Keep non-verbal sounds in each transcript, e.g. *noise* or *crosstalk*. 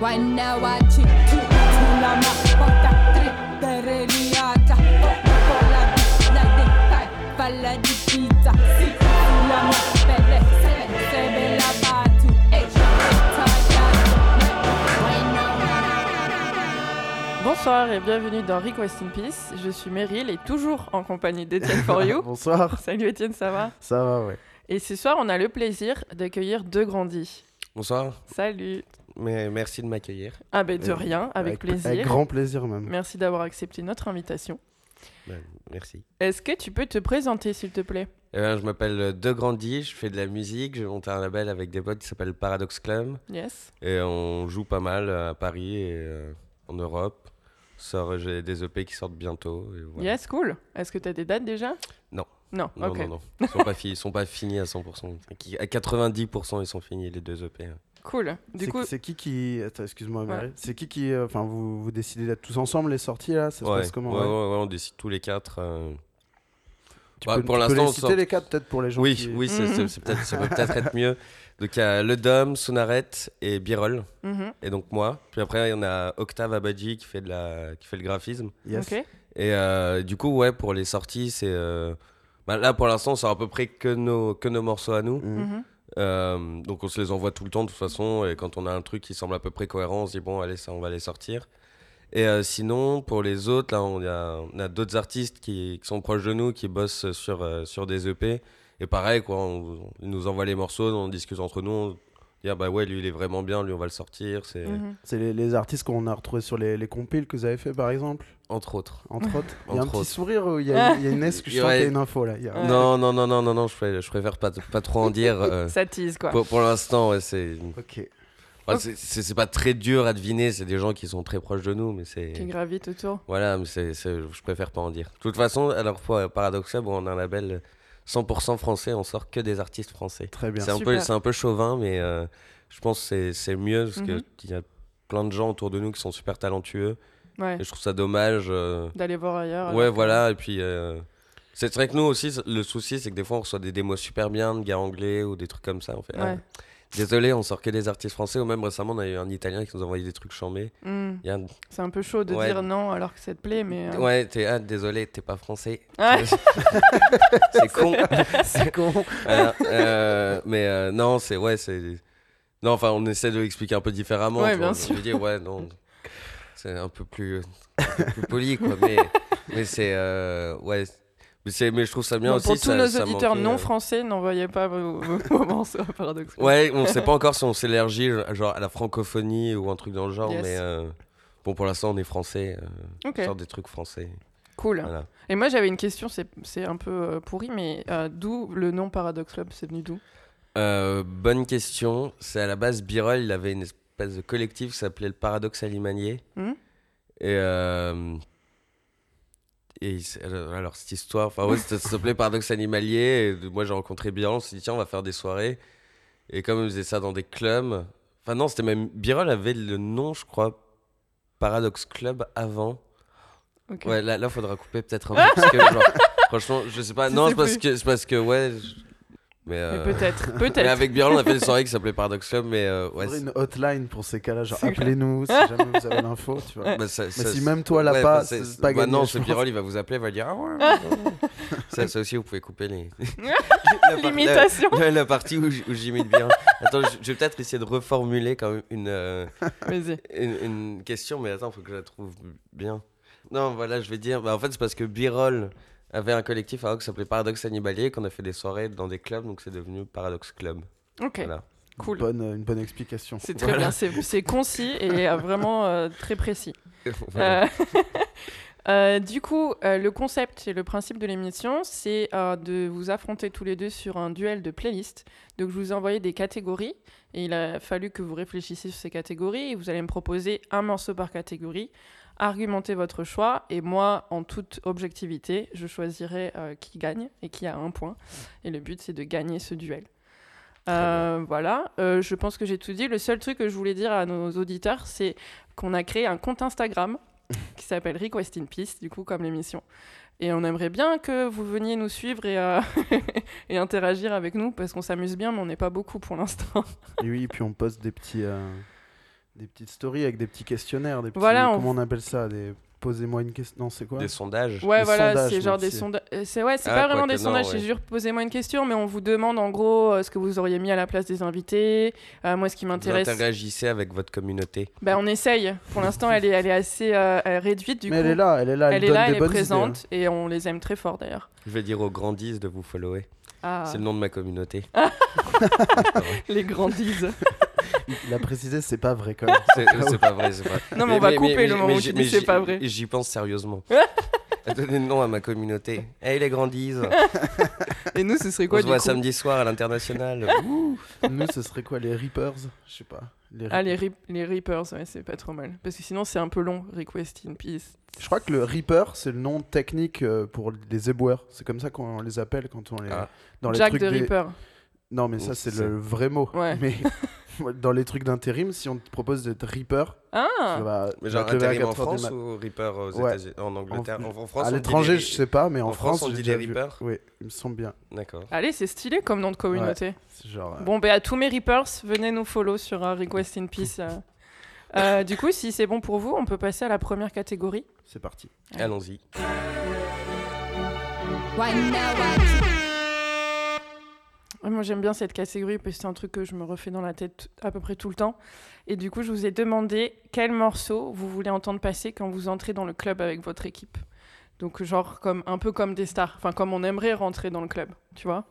La Si Sebe la batu Bonsoir et bienvenue dans Request in Peace. Je suis Meryl et toujours en compagnie d'Etienne For You. *laughs* Bonsoir. Salut Étienne, ça va? Ça va, ouais. Et ce soir, on a le plaisir d'accueillir deux grandis. Bonsoir, Salut. Mais merci de m'accueillir. Ah ben de Euh, rien, avec, plaisir. Avec grand plaisir même. Merci d'avoir accepté notre invitation. Ben, merci. Est-ce que tu peux te présenter s'il te plaît? Eh ben, je m'appelle De Grandi, je fais de la musique, j'ai monté un label avec des potes qui s'appelle Paradox Club Yes. et on joue pas mal à Paris et euh, en Europe. Sort, j'ai des EP qui sortent bientôt. et voilà. Yes, cool. Est-ce que tu as des dates déjà? Non. Non, Non, non, non, ils sont pas, fi- ils sont pas finis à 100%. Qui- À 90%, ils sont finis les deux EP. Cool. Du C'est coup, c'est qui qui. Attends, excuse-moi, Ouais. C'est qui qui. euh, Enfin, vous, vous décidez d'être tous ensemble les sorties là? Ça se ouais. passe comment? Ouais, ouais ouais, ouais, on décide tous les quatre. euh. Tu Bah, peux, pour tu peux l'instant, les on citer sort- les quatre peut-être pour les gens Oui, qui... oui, c'est- Mhm. peut-être- ça peut peut-être être mieux. Donc il y a Le Dom, Sonaret et Birol. mhm, et donc moi. Puis après, il y en a Octave Abadji qui fait, de la... qui fait le graphisme. Yes. ok. Et euh, du coup, ouais, pour les sorties, c'est. euh, bah, là, pour l'instant, on sort à peu près que nos, que nos morceaux à nous. Mhm. Euh, donc on se les envoie tout le temps, de toute façon. Et quand on a un truc qui semble à peu près cohérent, on se dit, bon, allez, ça, on va les sortir. Et euh, sinon, pour les autres, là, on a, d'autres artistes qui, sont proches de nous, qui bossent sur, euh, sur des EP. Et pareil, quoi, on, nous envoient les morceaux, on discute entre nous. Ah bah ouais, lui, il est vraiment bien, lui, on va le sortir. C'est. C'est les, les artistes qu'on a retrouvés sur les, les compiles que vous avez fait par exemple entre autres. Entre autres. *laughs* Il y a un petit sourire ou il y a, il y a une S *laughs* que je sens Ouais. qu'il y a une info là. Il y a- Ouais. Non, non, non, non, non, non, je, préfère, je préfère pas, pas trop en dire. euh, *laughs* Ça tease quoi. pour pour l'instant, ouais, c'est. Ok. Enfin, c'est- c'est c'est pas très dur à deviner, c'est des gens qui sont très proches de nous, mais c'est. Qui gravite autour. Voilà, mais c'est, c'est- je préfère pas en dire. De toute façon, alors pour Paradox Club, on a un label 100% français, on sort que des artistes français. Très bien. C'est un, peu, Super. c'est un peu chauvin, mais euh, je pense que c'est, c'est mieux parce Mhm. qu'il y a plein de gens autour de nous qui sont super talentueux. Ouais. Et je trouve ça dommage. euh, D'aller voir ailleurs. Ouais, voilà, et puis. euh, C'est vrai que nous aussi, le souci, c'est que des fois, on reçoit des démos super bien de gars anglais ou des trucs comme ça. On fait, ah, Ouais. Désolé, on sort que des artistes français. Ou même récemment, on a eu un Italien qui nous a envoyé des trucs chambés. Hmm. Un- C'est un peu chaud de Ouais. dire non alors que ça te plaît, mais. euh, Ouais, t'es ah, désolé, t'es pas français. *laughs* C'est con. *laughs* C'est con. Euh, mais euh, non, c'est ouais, c'est. Non, enfin, on essaie de l'expliquer un peu différemment. Ouais, tu bien vois. sûr. Je dis, ouais, non, c'est un peu plus, un peu plus poli, quoi. *laughs* Mais, mais c'est, ouais, mais je trouve ça bien aussi. pour tous ça- nos ça auditeurs manquait, non euh, français, n'envoyez pas vos, vos- *laughs* vos morceaux à Paradox. Ouais, on sait pas encore si on s'élargit genre à la francophonie ou un truc dans le genre, Yes. mais euh, bon, pour l'instant, on est français, euh, on sort des trucs français. cool. Voilà. Et moi j'avais une question, c'est un peu euh, pourri, mais euh, d'où le nom Paradox Club? C'est venu d'où? Euh, bonne question. C'est à la base, Birol, il avait une espèce de collectif qui s'appelait le Paradoxe Alimanier. Hmm Et. Et alors, cette histoire, enfin, ouais, ça s'appelait Paradoxe Animalier. Et moi, j'ai rencontré Birol, on s'est dit, tiens, on va faire des soirées. Et comme ils faisaient ça dans des clubs. Enfin, non, c'était même. Birol avait le nom, je crois, Paradox Club avant. Ouais, là, là, faudra couper peut-être un peu. parce que, genre, *laughs* franchement, je sais pas. Non, c'est parce, que, c'est parce que, ouais. je- Mais. Mais euh, peut-être, *laughs* mais peut-être. avec Birol, on a fait des soirées qui s'appelaient Paradox Club, mais euh, ouais. Faudrait une hotline pour ces cas-là, genre appelez-nous si *laughs* jamais vous avez l'info, tu vois. bah, ça- Mais ça- si même toi l'as ouais, pas, bah, c'est pas bah gagné. non, ce. Birol, il va vous appeler, il va dire Ah ouais. *laughs* ça, ça aussi, vous pouvez couper les. La L'imitation. La, la partie où, j'imite bien. Attends, je, je vais peut-être essayer de reformuler quand même une, euh, une, une question, mais attends, faut que je la trouve bien. Non, voilà, je vais dire. Bah, en fait, c'est parce que Birol avait un collectif à Rock qui s'appelait Paradoxe Animalier, qu'on a fait des soirées dans des clubs, donc c'est devenu Paradox Club. Ok, Voilà. cool. Bonne, une bonne explication. C'est très Voilà. bien, c'est concis et euh, *laughs* vraiment euh, très précis. Voilà. Euh, *laughs* euh, du coup, euh, le concept et le principe de l'émission, c'est euh, de vous affronter tous les deux sur un duel de playlist. Donc, je vous ai envoyé des catégories et il a fallu que vous réfléchissiez sur ces catégories et vous allez me proposer un morceau par catégorie, argumenter votre choix et moi, en toute objectivité, je choisirai euh, qui gagne et qui a un point. Et le but, c'est de gagner ce duel. Euh, voilà, Euh, je pense que j'ai tout dit. Le seul truc que je voulais dire à nos auditeurs, c'est qu'on a créé un compte Instagram *laughs* qui s'appelle Request in Peace, du coup, comme l'émission. Et on aimerait bien que vous veniez nous suivre et, euh, *laughs* et interagir avec nous, parce qu'on s'amuse bien, mais on n'est pas beaucoup pour l'instant. Et oui, puis on poste des petits, euh, des petites stories avec des petits questionnaires, des petits, Voilà, on- comment on appelle ça des posez-moi une question. Non, c'est quoi Des sondages. Ouais, Des voilà, c'est genre des sondages. C'est ouais, c'est Ah, pas vraiment des non, sondages, ouais. c'est juste posez-moi une question, mais on vous demande en gros euh, ce que vous auriez mis à la place des invités. Euh, moi, ce qui Vous m'intéresse, interagissez avec votre communauté. bah, on essaye. Pour l'instant, elle est, elle est assez euh, euh, réduite du Mais coup. elle est là, elle est là, elle, Elle est là, des elle est idées, présente et on les aime très fort d'ailleurs. Je vais dire aux grandis de vous follower. Ah, C'est le nom de ma communauté. *laughs* les grandises. Il a précisé, c'est pas vrai quand même. C'est c'est pas vrai, c'est pas Non, mais on va couper le moment où tu dis c'est pas vrai. J'y pense sérieusement. Donner le nom à ma communauté. Hey les grandis *laughs* Et nous, ce serait On quoi se du voit coup samedi soir à l'international. *laughs* Ouh. Nous, ce serait quoi les Reapers? Je sais pas. Les Ah, les, rip- les Reapers, ouais, c'est pas trop mal. Parce que sinon, c'est un peu long, Request in Peace. Je crois que le Reaper, c'est le nom technique euh, pour les éboueurs. C'est comme ça qu'on les appelle quand on les. Ah. Dans les Jack trucs de des- Reaper. Non, mais ça, c'est le vrai mot. Ouais. Mais *laughs* *laughs* dans les trucs d'intérim, si on te propose d'être Reaper, Ah tu vas, Mais genre intérim en 4 heures du France ou Reaper aux Ouais. États-Unis En Angleterre En, en France À l'étranger, les- je sais pas, mais en, en France, on dit des. Reapers Oui, il me semble bien. D'accord. Allez, c'est stylé comme nom de communauté. Genre. euh, Bon, ben à tous mes Reapers, venez nous follow sur euh, Request in Peace. euh. *laughs* Euh, du coup, si c'est bon pour vous, on peut passer à la première catégorie. C'est parti. Ouais. Allons-y. Ouais, moi, j'aime bien cette catégorie parce que c'est un truc que je me refais dans la tête à peu près tout le temps. Et du coup, je vous ai demandé quel morceau vous voulez entendre passer quand vous entrez dans le club avec votre équipe. Donc, genre, comme, un peu comme des stars. Enfin, comme on aimerait rentrer dans le club, tu vois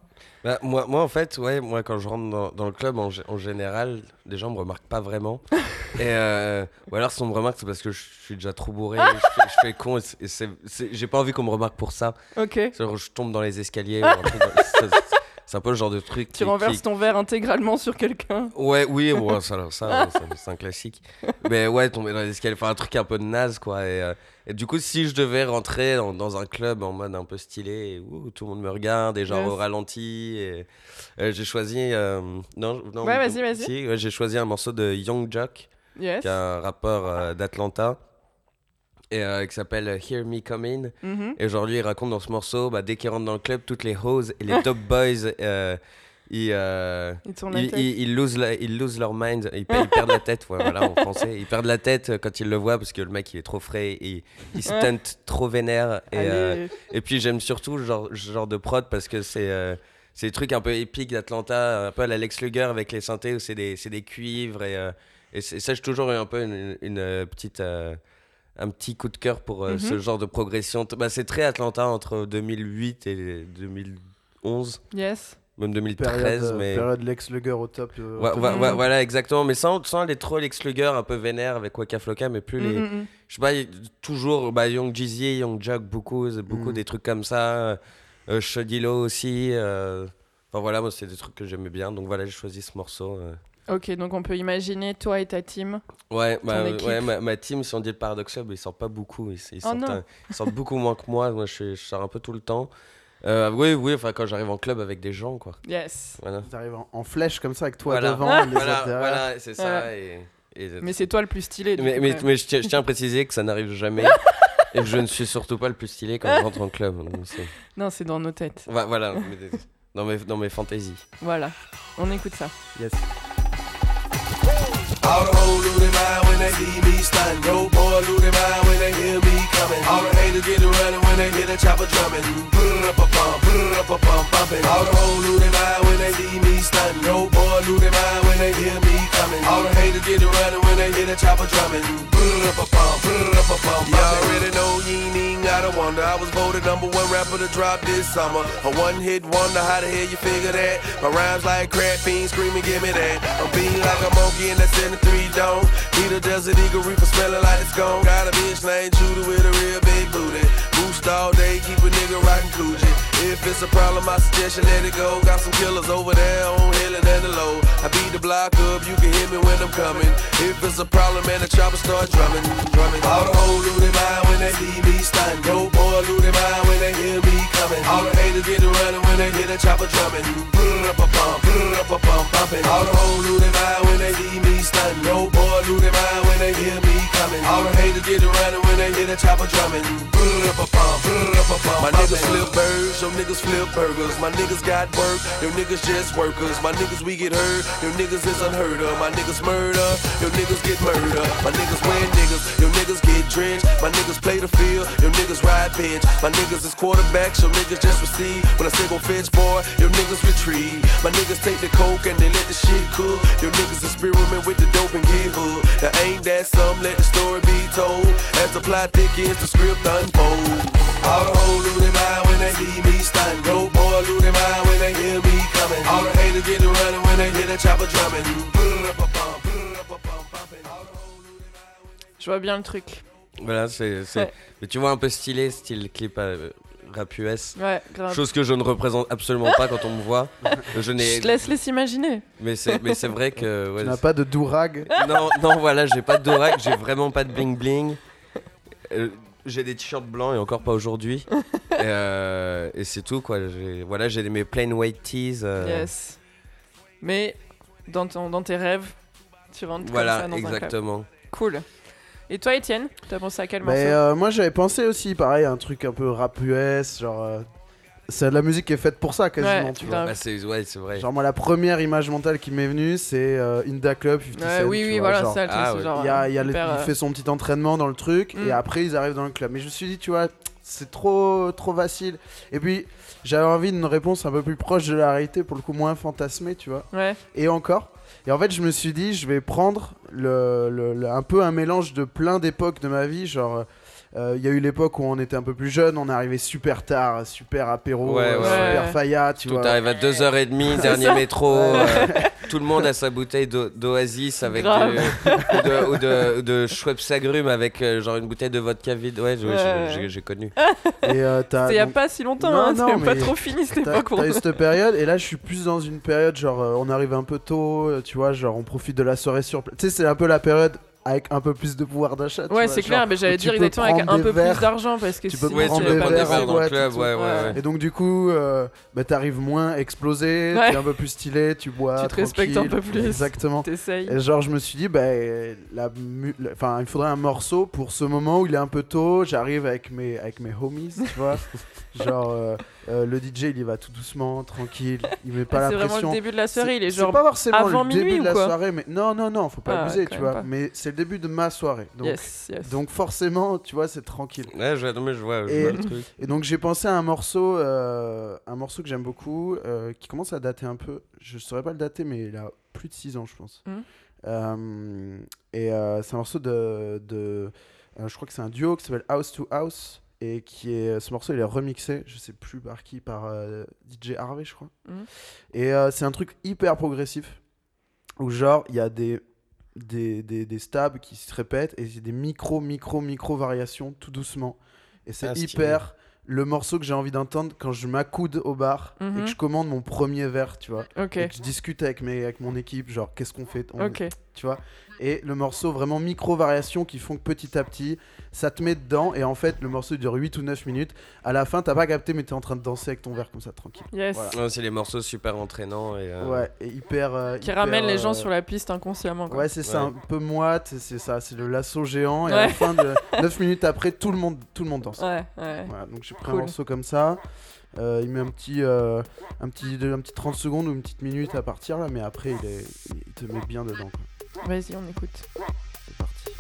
Bah, moi, moi, en fait, ouais, moi, quand je rentre dans, dans le club, en, gé- en général, les gens me remarquent pas vraiment. *laughs* et, euh, ou alors, si on me remarque, c'est parce que je suis déjà trop bourré, *laughs* je, fais, je fais con, et et j'ai pas envie qu'on me remarque pour ça. Ok. Genre, je tombe dans les escaliers. ou un truc dans- *laughs* c'est- c'est un peu le genre de truc. Tu qui- renverses qui- ton verre intégralement sur quelqu'un. Ouais, oui, bon, *laughs* ça, ça, ça, c'est un classique. Mais ouais, tomber dans les escaliers, enfin un truc un peu de naze, quoi. Et, euh, et du coup, si je devais rentrer dans, dans un club en mode un peu stylé, et, ouh, tout le monde me regarde, et genre Yes. au ralenti, et, euh, j'ai choisi. euh, non, non, Ouais, vas-y, vas-y. si, ouais, j'ai choisi un morceau de Young Jock, Yes. qui est un rappeur euh, d'Atlanta, et euh, qui s'appelle Hear Me Coming. Mhm. Et aujourd'hui, il raconte dans ce morceau, bah, dès qu'il rentre dans le club, toutes les hoes et les *laughs* top boys, euh, ils, euh, Ils ils, ils- ils lose la- ils lose leur mind, ils, ils perdent la tête, ouais, voilà, en français. Ils perdent la tête euh, quand ils le voient parce que le mec il est trop frais, et il stunt trop vénère. Et, euh, et puis j'aime surtout ce genre, genre de prod parce que c'est euh, c'est des trucs un peu épiques d'Atlanta, un peu à la Lex Luger avec les synthés où c'est des, des cuivres. Et, euh, et ça, j'ai toujours eu un peu une, une, euh, petite. Un petit coup de cœur pour euh, Mhm. ce genre de progression. Bah, c'est très Atlanta entre 2008 et 2011, Yes. même 2013. Période, euh, mais... période Lex Luger au top. euh, au Ouais, top. ouais, ouais, Mhm. voilà, exactement. Mais sans, sans les trop Lex Luger un peu vénère avec Waka Flocka, mais plus les. Mhm, mhm. Je sais pas, toujours bah, Young Jeezy, Young Jug, beaucoup, beaucoup Mhm. des trucs comme ça. Euh, Shudilo aussi. euh, Enfin voilà, moi c'est des trucs que j'aimais bien. Donc voilà, j'ai choisi ce morceau. Ok, donc on peut imaginer toi et ta team. Ouais, bah, ma, ma team, si on dit le Paradox Club, ils sortent pas beaucoup. Ils, ils Oh sortent, non. un- ils sortent beaucoup moins que moi. Moi, je, sors un peu tout le temps. Euh, oui, oui, enfin quand j'arrive en club avec des gens, quoi. Yes. Voilà. Ils arrivent en, en flèche comme ça avec toi Voilà. devant, Voilà, voilà, c'est ça. Voilà. Et, et- Mais c'est toi le plus stylé. mais, coup, mais, quand même. mais je, tiens, je tiens à préciser que ça n'arrive jamais. *laughs* et que je ne suis surtout pas le plus stylé quand je rentre en club. Donc, Non, c'est dans nos têtes. Voilà, dans mes, dans mes fantaisies. Voilà. On écoute ça. Yes. All the hoes lose their mind when they see me stun. Yo, boy, their mind when they hear me coming. All the haters get to running when they hear the chopper drumming. Brr up a bump, brr up a bump, bumping. All the hoes lose their mind when they see me stun. Yo, boy, their mind when they hear me coming. All the haters get to running when they hear the chopper drumming. Up a bump, up a bump. Y'all already know you ain't even gotta wonder. I was voted number one rapper to drop this summer. A one hit wonder, how the hell you figure that? My rhymes like crap fiends screaming, give me that. I'm being like a monkey in that 73 dome. Need a desert eagle reaper smelling like it's gone. Got a bitch named Judah with a real big booty. Boost all day, keep a nigga rockin' Coogee. If it's a problem, I suggest you let it go. Got some killers over there on Hill and the low. I beat the block up, you can hear me when I'm coming. If it's a problem, man, the chopper start drumming, drumming. All the hoes lose their mind when they see me stun. Yo, boy, lose their mind when they hear me coming. All the haters get to running when they hear the chopper drumming. Brr up a bump, brr up a bump, bumping. All the hoes lose their mind when they see me stun. Yo, boy, lose their mind when they hear me coming. All the haters get to running when they hear the chopper drumming. Brr up a bump, brr-a-pa-pum. My niggas flip birds, your niggas flip burgers. My niggas got work, your niggas just workers. My niggas we get hurt, your niggas is unheard of. My niggas murder, your niggas get murder. My niggas win niggas, your niggas get drenched. My niggas play the field, your niggas ride bench. My niggas is quarterbacks, your niggas just receive. When I say go fetch boy, your niggas retrieve. My niggas take the coke and they let the shit cook. Your niggas experiment with the dope and get hooked. Now ain't that some? Let the story be told. As the plot thickens, the script unfolds. All the hoes their mind when they see me stun. Dope boy lose their mind when they hear me coming. All the haters get to running when they hear the chopper drumming. Brr-a-pa-pum, brr-a-pa-pum, bumping. All the hoes lose their mind when they- Je vois bien le truc. Voilà, c'est. Ouais. Mais tu vois, un peu stylé, style clip euh, rap US. Ouais, grave. Chose que je ne représente absolument pas quand on me voit. *laughs* Je te laisse les s'imaginer. Mais c'est, mais c'est vrai que. *laughs* ouais, Tu n'as pas de dourag. Non, non, voilà, j'ai pas de Dorac, j'ai vraiment pas de bling bling. Euh, j'ai des t-shirts blancs et encore pas aujourd'hui. *laughs* et euh, et c'est tout quoi. J'ai, voilà, j'ai mes plain white tees. euh, Yes. Mais dans, ton, dans tes rêves, tu rentres Voilà, comme ça dans un club. exactement. Cool. Et toi, Étienne, t'as pensé à quel Mais morceau? euh, moi j'avais pensé aussi, pareil, un truc un peu rap US, genre. Euh, c'est de la musique qui est faite pour ça quasiment, Ouais, tu vois. Bah, c'est, ouais, c'est vrai. Genre moi la première image mentale qui m'est venue c'est euh, Inda Club 50 Ouais, Cent, Oui, oui, vois, voilà, genre, ça, le truc, ah c'est ouais. genre. Il, y a, il, y a le- hyper, il euh, fait son petit entraînement dans le truc Mm. et après ils arrivent dans le club. Mais je me suis dit, tu vois, c'est trop, trop facile. Et puis j'avais envie d'une réponse un peu plus proche de la réalité, pour le coup moins fantasmée, tu vois. Ouais, Et encore. Et en fait, je me suis dit, je vais prendre le, le- le- un peu un mélange de plein d'époques de ma vie. Genre, euh, il y a eu l'époque où on était un peu plus jeune, on est arrivé super tard, super apéro, Ouais, ouais, super ouais. faya, tu Tout vois. arrive à 2h30, *laughs* dernier métro. Ouais. euh, tout le monde a sa bouteille d'o- d'Oasis avec ou de, ou de, Schweppes agrumes avec euh, genre une bouteille de vodka vide. Ouais, j'ai- Ouais. j'ai- j'ai connu. Et euh, t'as- c'était il y a donc- pas si longtemps, Non, hein, non, c'est pas trop fini cette époque. t'as eu cette période et là je suis plus dans une période genre euh, on arrive un peu tôt, tu vois, genre on profite de la soirée sur place. Tu sais, c'est un peu la période avec un peu plus de pouvoir d'achat. tu Ouais, c'est clair, mais j'allais dire peux exactement avec un peu verres. plus d'argent parce que Tu peux sinon, Ouais, prendre tu des verres, dans le club, ouais, ouais. Et donc du coup, euh, bah, t'arrives moins explosé, Ouais. t'es un peu plus stylé, tu bois Tu te respectes un peu plus. Exactement. Et genre je me suis dit, bah, la la- enfin, il faudrait un morceau pour ce moment où il est un peu tôt, j'arrive avec mes, avec mes homies, tu vois. *laughs* genre euh, euh, le DJ il y va tout doucement, tranquille, il met pas la c'est vraiment pression. le début de la soirée, il est C'est genre. pas forcément avant le début minuit de ou la quoi soirée, mais non, non, non, faut pas Ah, abuser, quand tu même vois. pas. Mais c'est le début de ma soirée, donc, Yes, yes. donc forcément, tu vois, c'est tranquille. Ouais, je, non, mais je vois, je Et- vois le truc. Et donc j'ai pensé à un morceau, euh, un morceau que j'aime beaucoup, euh, qui commence à dater un peu. Je saurais pas le dater, mais il a plus de 6 ans, je pense. Mhm. Euh, et euh, c'est un morceau de, de euh, je crois que c'est un duo qui s'appelle House to House et qui est, ce morceau il est remixé, je sais plus par qui, par euh, DJ Harvey, je crois. Mhm. Et euh, c'est un truc hyper progressif où genre il y a des des, des, des stabs qui se répètent et c'est des micro micro micro variations tout doucement et c'est Ah, hyper le morceau que j'ai envie d'entendre quand je m'accoude au bar et Mhm. que je commande mon premier verre, tu vois. Et que je discute avec, mes, avec mon équipe, genre qu'est-ce qu'on fait on-. Tu vois Et le morceau, vraiment micro-variations qui font que petit à petit, ça te met dedans. Et en fait, le morceau dure 8 ou 9 minutes. À la fin, t'as pas capté, mais t'es en train de danser avec ton verre comme ça, tranquille. Yes. Voilà. Ouais, c'est les morceaux super entraînants. Et, euh, Ouais, et hyper. euh, Qui hyper, ramène les gens euh, sur la piste inconsciemment. Quoi. Ouais, c'est ça, Ouais. un peu moite, c'est- ça, c'est le lasso géant. Et à la fin de *laughs* 9 minutes après, tout le monde, tout le monde danse. Ouais, ouais. Voilà, donc j'ai pris Cool. un morceau comme ça. Euh, il met un petit, euh, un, petit, de- un petit 30 secondes ou une petite minute à partir là, mais après il, est, il te met bien dedans. quoi. Vas-y, on écoute. C'est parti.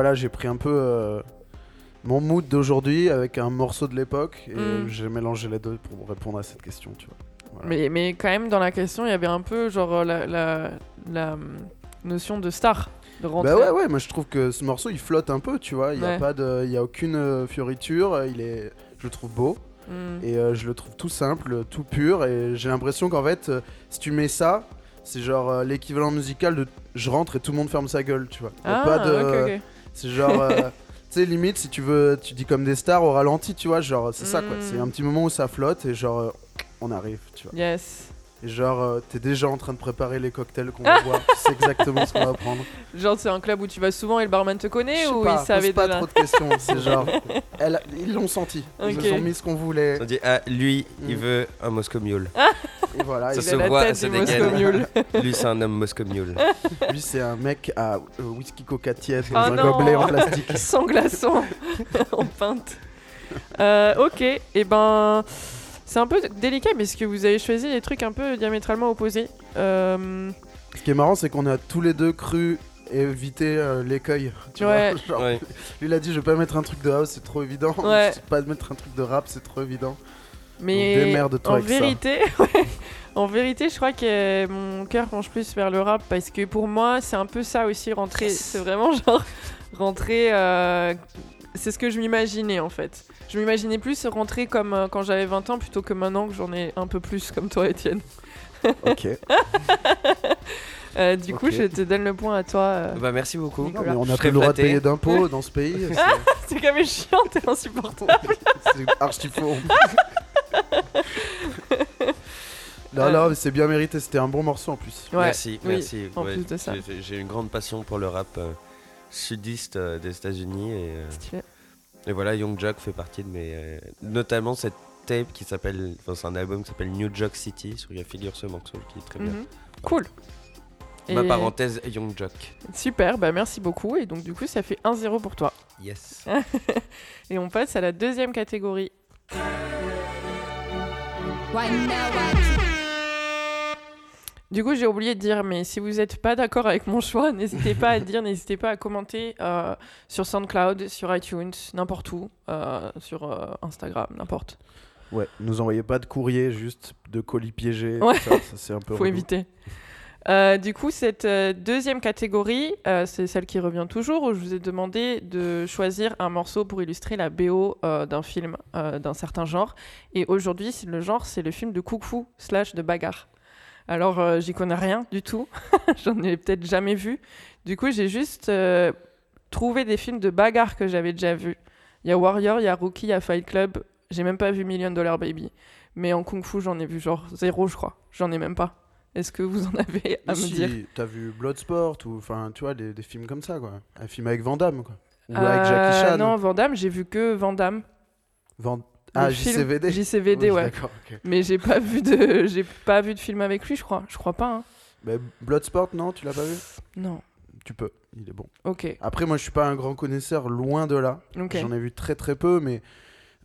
Voilà, j'ai pris un peu euh, mon mood d'aujourd'hui avec un morceau de l'époque et Mm. j'ai mélangé les deux pour répondre à cette question, tu vois. Voilà. Mais, mais quand même, dans la question, il y avait un peu genre euh, la, la, la, hum, notion de star. De. Bah ouais, ouais, moi je trouve que ce morceau il flotte un peu, tu vois. Il y Ouais. a pas de, il y a aucune euh, fioriture. euh, Il est, je le trouve beau Mm. et euh, je le trouve tout simple, tout pur. Et j'ai l'impression qu'en fait, euh, si tu mets ça, c'est genre euh, l'équivalent musical de je rentre et tout le monde ferme sa gueule, tu vois. Ah, pas de. C'est genre, euh, *laughs* tu sais limite si tu veux, tu dis comme des stars au ralenti, tu vois. Genre c'est ça quoi. Mm. C'est un petit moment où ça flotte et genre euh, on arrive, tu vois. Yes. Et genre euh, t'es déjà en train de préparer les cocktails qu'on va *laughs* boire. Tu sais exactement ce qu'on va prendre. Genre, c'est un club où tu vas souvent et le barman te connaît ou pas, il savait pas déjà trop de questions. C'est *laughs* genre, elle- ils l'ont senti. Ils Ok. nous ont mis ce qu'on voulait. On dit, ah, lui, il Mm. veut un Moscow Mule. Et voilà. Ça il- se Il a voit, la tête du. Moscow Mule. *laughs* lui, c'est un homme Moscow Mule. Lui, c'est un mec à euh, whisky coca tiède dans Ah un non. gobelet en plastique. Sans glaçon, en pinte. Euh, ok, et ben c'est un peu délicat parce que vous avez choisi des trucs un peu diamétralement opposés. Euh, Ce qui est marrant, c'est qu'on a tous les deux cru éviter euh, l'écueil. tu Ouais. vois, *laughs* genre, Ouais. Lui, il a dit Je vais pas mettre un truc de house, c'est trop évident. *laughs* Ouais. Je vais pas mettre un truc de rap, c'est trop évident. mais Donc, en avec ça. vérité, *laughs* ouais, en vérité, je crois que mon cœur penche plus vers le rap parce que pour moi, c'est un peu ça aussi rentrer. C'est vraiment genre rentrer. euh, c'est ce que je m'imaginais en fait. Je m'imaginais plus rentrer comme euh, quand j'avais 20 ans plutôt que maintenant que j'en ai un peu plus comme toi, Étienne. Ok. *laughs* Euh, du coup, Ok. je te donne le point à toi. euh. Bah, merci beaucoup. Non, mais on Je n'a serais plus le droit de flatté. payer d'impôts *laughs* dans ce pays. *laughs* c'est- C'est quand même chiant, t'es insupportable. C'est archi faux. non, non, mais c'est bien mérité. C'était un bon morceau en plus. Ouais, merci, oui, merci. en plus de ça. j'ai- J'ai une grande passion pour le rap euh, sudiste euh, des États-Unis et, euh, et voilà, Young Jock fait partie de mes. euh, notamment cette tape qui s'appelle. Enfin, c'est un album qui s'appelle New Jock City, sur lequel figure ce morceau qui est très bien. Mhm. Cool. Ma parenthèse, Young Jock. Super, bah merci beaucoup. Et donc, du coup, ça fait 1-0 pour toi. Yes. *laughs* Et on passe à la deuxième catégorie. Du coup, j'ai oublié de dire, mais si vous n'êtes pas d'accord avec mon choix, *laughs* n'hésitez pas à dire, n'hésitez pas à commenter euh, sur SoundCloud, sur iTunes, n'importe où, euh, sur euh, Instagram, n'importe. Ouais, nous envoyez pas de courrier, juste de colis piégés. Ouais. Ça, ça, c'est un peu. *laughs* faut relou. éviter. Du coup, cette deuxième catégorie, c'est celle qui revient toujours, où je vous ai demandé de choisir un morceau pour illustrer la BO d'un film d'un certain genre. Et aujourd'hui, le genre, c'est le film de fu slash de bagarre. Alors, euh, j'y connais rien du tout. *laughs* J'en ai peut-être jamais vu. Du coup, j'ai juste euh, trouvé des films de bagarre que j'avais déjà vus. Il y a Warrior, il y a Rookie, il y a Fight Club. J'ai même pas vu Million Dollar Baby. Mais en kung fu, j'en ai vu genre zéro, je crois. J'en ai même pas. Est-ce que vous en avez à me si, dire? T'as vu Bloodsport ou enfin tu vois des, des films comme ça quoi. Un film avec Van Damme quoi. Ou Euh, avec Jackie Chan. Non, Van Damme, j'ai vu que Van Damme. Van- Ah Le film JCVD. JCVD, ouais. Mais j'ai pas vu de, j'ai pas vu de film avec lui, je crois. Je crois pas. hein. Mais Bloodsport non, tu l'as pas vu? Non. Tu peux, il est bon. Ok. Après moi je suis pas un grand connaisseur, loin de là. Ok. J'en ai vu très très peu, mais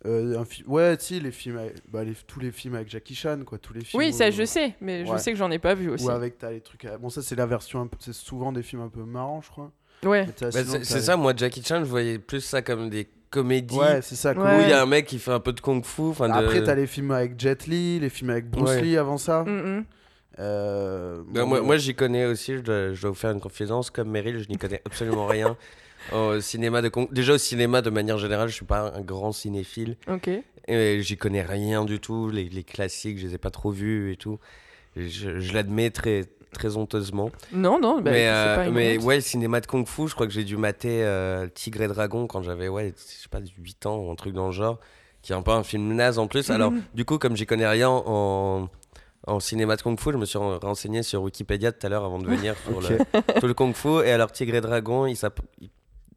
euh, un fi- ouais si les films, avec- bah, les- tous les films avec Jackie Chan quoi, tous les films. Oui, ça où- je sais, mais je sais que j'en ai pas vu aussi. Ou avec t'as les trucs. à- Bon ça c'est la version, un peu- c'est souvent des films un peu marrants je crois. Ouais. Bah, sinon, c'est t'as c'est les- ça, moi, Jackie Chan, je voyais plus ça comme des comédies Ouais c'est ça. où cool. Ouais. il y a un mec qui fait un peu de kung fu. enfin, de- Après t'as les films avec Jet Li, les films avec Bruce Ouais. Lee avant ça. Mm, mm. Euh, Bah, bon, moi, moi, j'y connais aussi, je dois, je dois vous faire une confidence. Comme Meryl, je n'y connais absolument rien. *laughs* Au cinéma de Déjà au cinéma, de manière générale, je suis pas un grand cinéphile. Ok. J'y connais rien du tout. Les, les classiques, je les ai pas trop vus et tout. Je l'admets très, très honteusement. Non, non, bah, mais euh, pas mais ouais, le cinéma de Kung Fu, je crois que j'ai dû mater euh, Tigre et Dragon quand j'avais, ouais, je sais pas, 8 ans ou un truc dans le genre. Qui est un peu un film naze en plus. Alors, Mhm. du coup, comme j'y connais rien en, en cinéma de Kung Fu, je me suis ren- renseigné sur Wikipédia tout à l'heure avant de *laughs* venir sur, Ok. le, le Kung Fu. Et alors, Tigre et Dragon, il-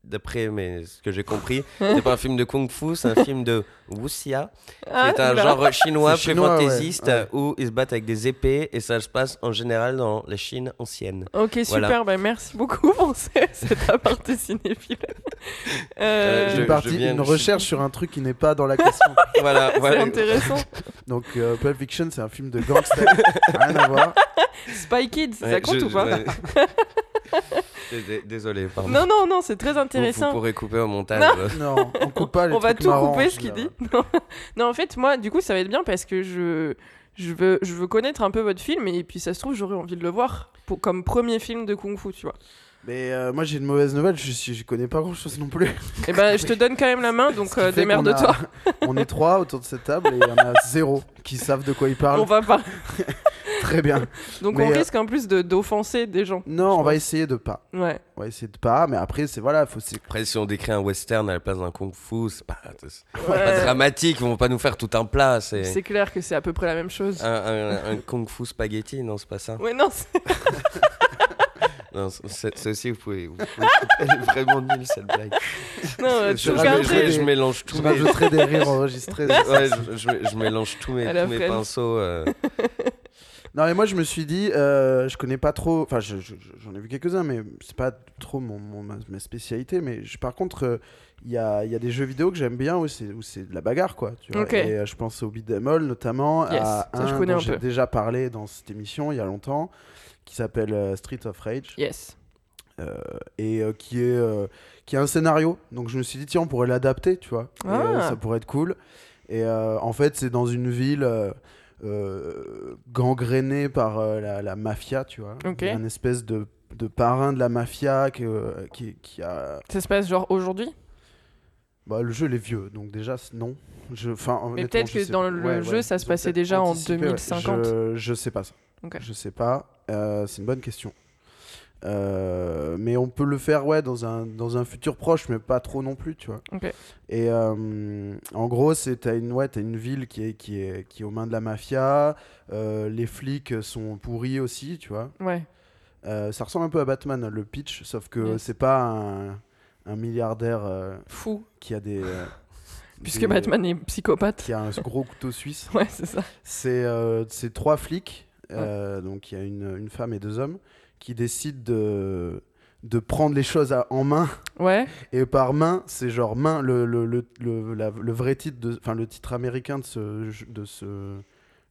d'après mais, ce que j'ai compris, c'est pas un film de Kung Fu, c'est un film de Wuxia, qui Ah, est un genre chinois, ouais, ouais. où ils se battent avec des épées, et ça se passe en général dans la Chine ancienne. Ok, super. Bah, merci beaucoup pour ce- cet aparté cinéphile. Euh, Euh, je- une, partie, viens- une je- recherche sur un truc qui n'est pas dans la question. *laughs* voilà, C'est voilà. intéressant. Donc euh, Pulp Fiction c'est un film de gangster, rien à voir. Spy Kids, ça compte je- ou pas *laughs* Désolé, pardon. Non, non, non, c'est très Vous- Vous, intéressant. pourrez couper au montage. Non. *laughs* Non, on coupe pas les On va tout marrants, couper ce qu'il dit. Non. *laughs* non, en fait, moi, du coup, ça va être bien parce que je, je, veux, je veux connaître un peu votre film et puis ça se trouve, j'aurais envie de le voir pour, comme premier film de Kung Fu, tu vois. Mais euh, moi j'ai une mauvaise nouvelle, je, je connais pas grand chose non plus. *laughs* Et ben, je te donne quand même la main, donc euh, démerde-toi. a- On est trois autour de cette table et il y en a zéro qui savent de quoi ils parlent. On va pas. Très bien. *laughs* Donc Mais, on euh, risque en plus de- d'offenser des gens. Non, je on va essayer de pas. Ouais. On va essayer de pas, mais après c'est voilà, faut Après, si on décrit un western à la place d'un kung fu, c'est pas, dramatique. Ils vont pas nous faire tout un plat. C'est C'est clair que c'est à peu près la même chose. un, un- un kung fu spaghetti, non, c'est pas ça. Ouais, non, c'est- *laughs* Non, aussi, vous pouvez. vous pouvez- Elle *laughs* est vraiment nulle cette blague. non, Je tout Je, rajouterai je- garder. des- je mélange je tous mes. des rires enregistrés. Ouais, je, je- je mélange tous mes, tous pinceaux. euh. Non, mais moi je me suis dit, euh, je connais pas trop, enfin je- je- j'en ai vu quelques-uns, mais c'est pas trop mon, mon- ma, ma spécialité. Mais je- par contre, euh, il y, y a des jeux vidéo que j'aime bien où c'est de la bagarre, quoi. Tu vois. Ok. Et euh, je pense au beat'em all notamment, Yes, à ça, un dont j'ai déjà parlé dans cette émission il y a longtemps, qui s'appelle euh, Street of Rage. Yes. euh, et qui est qui a un scénario. Donc je me suis dit tiens on pourrait l'adapter, tu vois. Et, Ah. ça pourrait être cool. Et en fait c'est dans une ville euh, gangrénée par euh, la, la mafia, tu vois. Ok. Il y a une espèce de, de parrain de la mafia que- euh, qui, qui a. Ça se passe genre aujourd'hui? Bah, le jeu il est vieux, donc déjà non. Je, Mais peut-être que dans pas. le jeu, ça se passait déjà en anticipé, ouais. 2050. Je, je sais pas ça. Ok. Je sais pas. Euh, c'est une bonne question. Euh, mais on peut le faire ouais dans un dans un futur proche mais pas trop non plus tu vois et euh, en gros c'est t'as une ouais t'as une ville qui est qui est qui est aux mains de la mafia euh, les flics sont pourris aussi tu vois Ouais. Ça ressemble un peu à Batman le pitch sauf que Yes. c'est pas un, un milliardaire Fou. qui a des *laughs* Puisque des- Batman est psychopathe. qui a un gros couteau suisse *laughs* Ouais, c'est ça. c'est trois flics, donc il y a une, une femme et deux hommes, qui décident de, de prendre les choses à- en main. Ouais. Et par main, c'est genre main, le, le, le, le, la- le vrai titre, enfin le titre américain de ce, jeu- de ce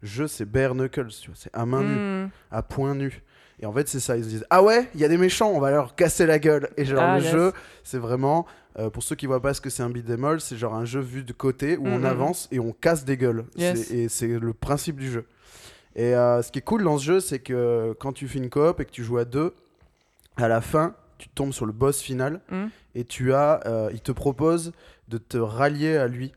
jeu, c'est Bare Knuckles, tu vois, c'est à main nue, Hmm. à point nu. Et en fait, c'est ça, ils se disent Ah ouais, il y a des méchants, on va leur casser la gueule. Et genre, Ah, le yes. jeu, c'est vraiment, euh, pour ceux qui voient pas ce que c'est un beat'em all, c'est genre un jeu vu de côté où on Mhm. avance et on casse des gueules. Yes. Et c'est le principe du jeu. Et euh, ce qui est cool dans ce jeu, c'est que quand tu fais une coop et que tu joues à deux, à la fin, tu tombes sur le boss final Hmm. et tu as, euh, il te propose de te rallier à lui.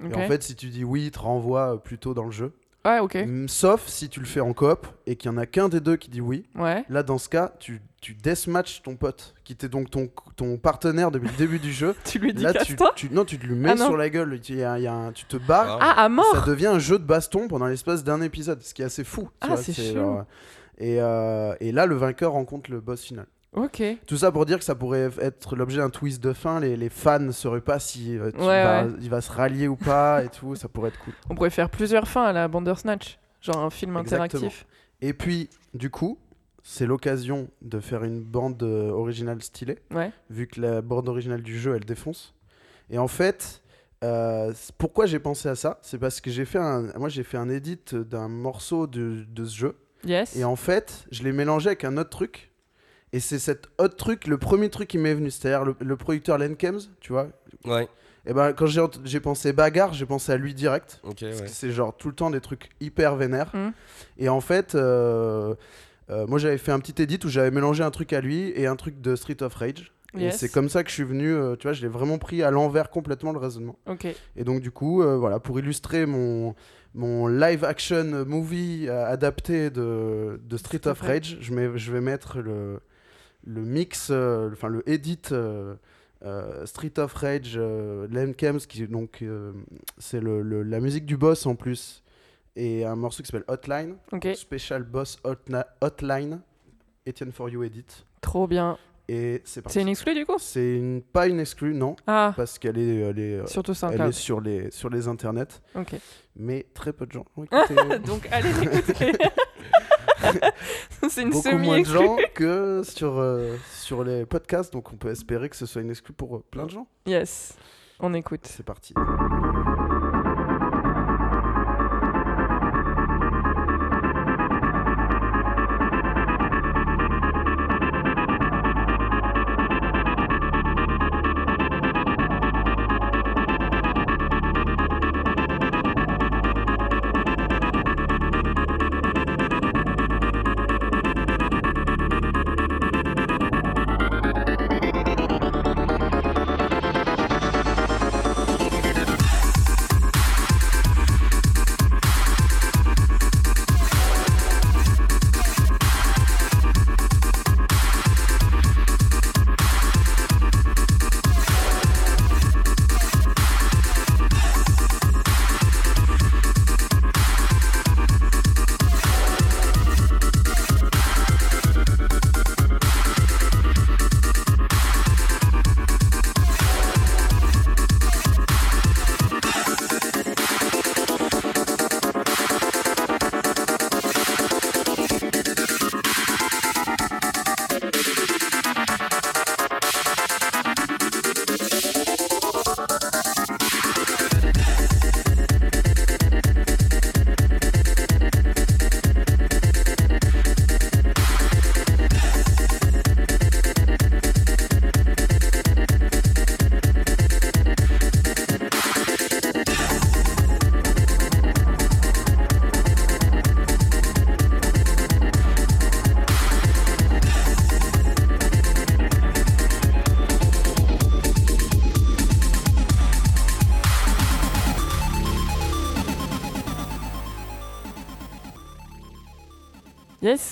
Et en fait, si tu dis oui, il te renvoie euh, plutôt dans le jeu. Ouais, ok. Mm, Sauf si tu le fais en coop et qu'il y en a qu'un des deux qui dit oui. Ouais. Là, dans ce cas, tu, tu deathmatch ton pote, qui était donc ton, ton partenaire depuis le début du jeu. *laughs* Tu lui dis Là, tu, non, tu te lui mets Ah sur la gueule. Il y a- il y a un- tu te bats. Ah, à mort Ça devient un jeu de baston pendant l'espace d'un épisode, ce qui est assez fou. tu Ah, c'est genre- et, euh, et là, le vainqueur rencontre le boss final. Ok. Tout ça pour dire que ça pourrait être l'objet d'un twist de fin. Les, les fans ne sauraient pas si euh, tu Ouais, vas- ouais. il va se rallier ou pas et tout. Ça pourrait être cool. On pourrait faire plusieurs fins à la Bandersnatch. Genre un film Exactement. interactif. Et puis, du coup, c'est l'occasion de faire une bande euh, originale stylée. Ouais. vu que la bande originale du jeu elle défonce. Et en fait, euh, pourquoi j'ai pensé à ça? C'est parce que j'ai fait un, moi j'ai fait un edit d'un morceau de, de ce jeu. Yes. Et en fait, je l'ai mélangé avec un autre truc. Et c'est cet autre truc, le premier truc qui m'est venu, c'est-à-dire le, le producteur Len Kems, tu vois? Ouais, Et ben quand j'ai pensé bagarre, j'ai pensé à lui direct. ok, Parce ouais. que c'est genre tout le temps des trucs hyper vénères. Mhm. Et en fait, euh, euh, moi j'avais fait un petit edit où j'avais mélangé un truc à lui et un truc de Street of Rage. Et c'est comme ça que je suis venu, euh, tu vois, je l'ai vraiment pris à l'envers complètement le raisonnement. Et donc du coup, euh, voilà, pour illustrer mon, mon live action movie adapté de, de Street Street of Rage, je, mets, je vais mettre le, le mix, enfin le edit euh, Street of Rage, euh, Len Kems, qui donc euh, c'est le, le- la musique du boss en plus, et un morceau qui s'appelle Hotline, Ok. Special Boss Hotna- Hotline, Etienne For You Edit. Trop bien. Et c'est parti. C'est une exclue du coup? C'est une, pas une exclue, non, Ah, parce qu'elle est, elle est, euh, surtout elle est sur les, sur les internets, Ok. mais très peu de gens ont *laughs* écouté. Donc allez l'écouter. *laughs* C'est une Beaucoup moins de gens que sur, euh, sur les podcasts, donc on peut espérer que ce soit une exclue pour euh, plein de gens. Yes. On écoute. C'est parti.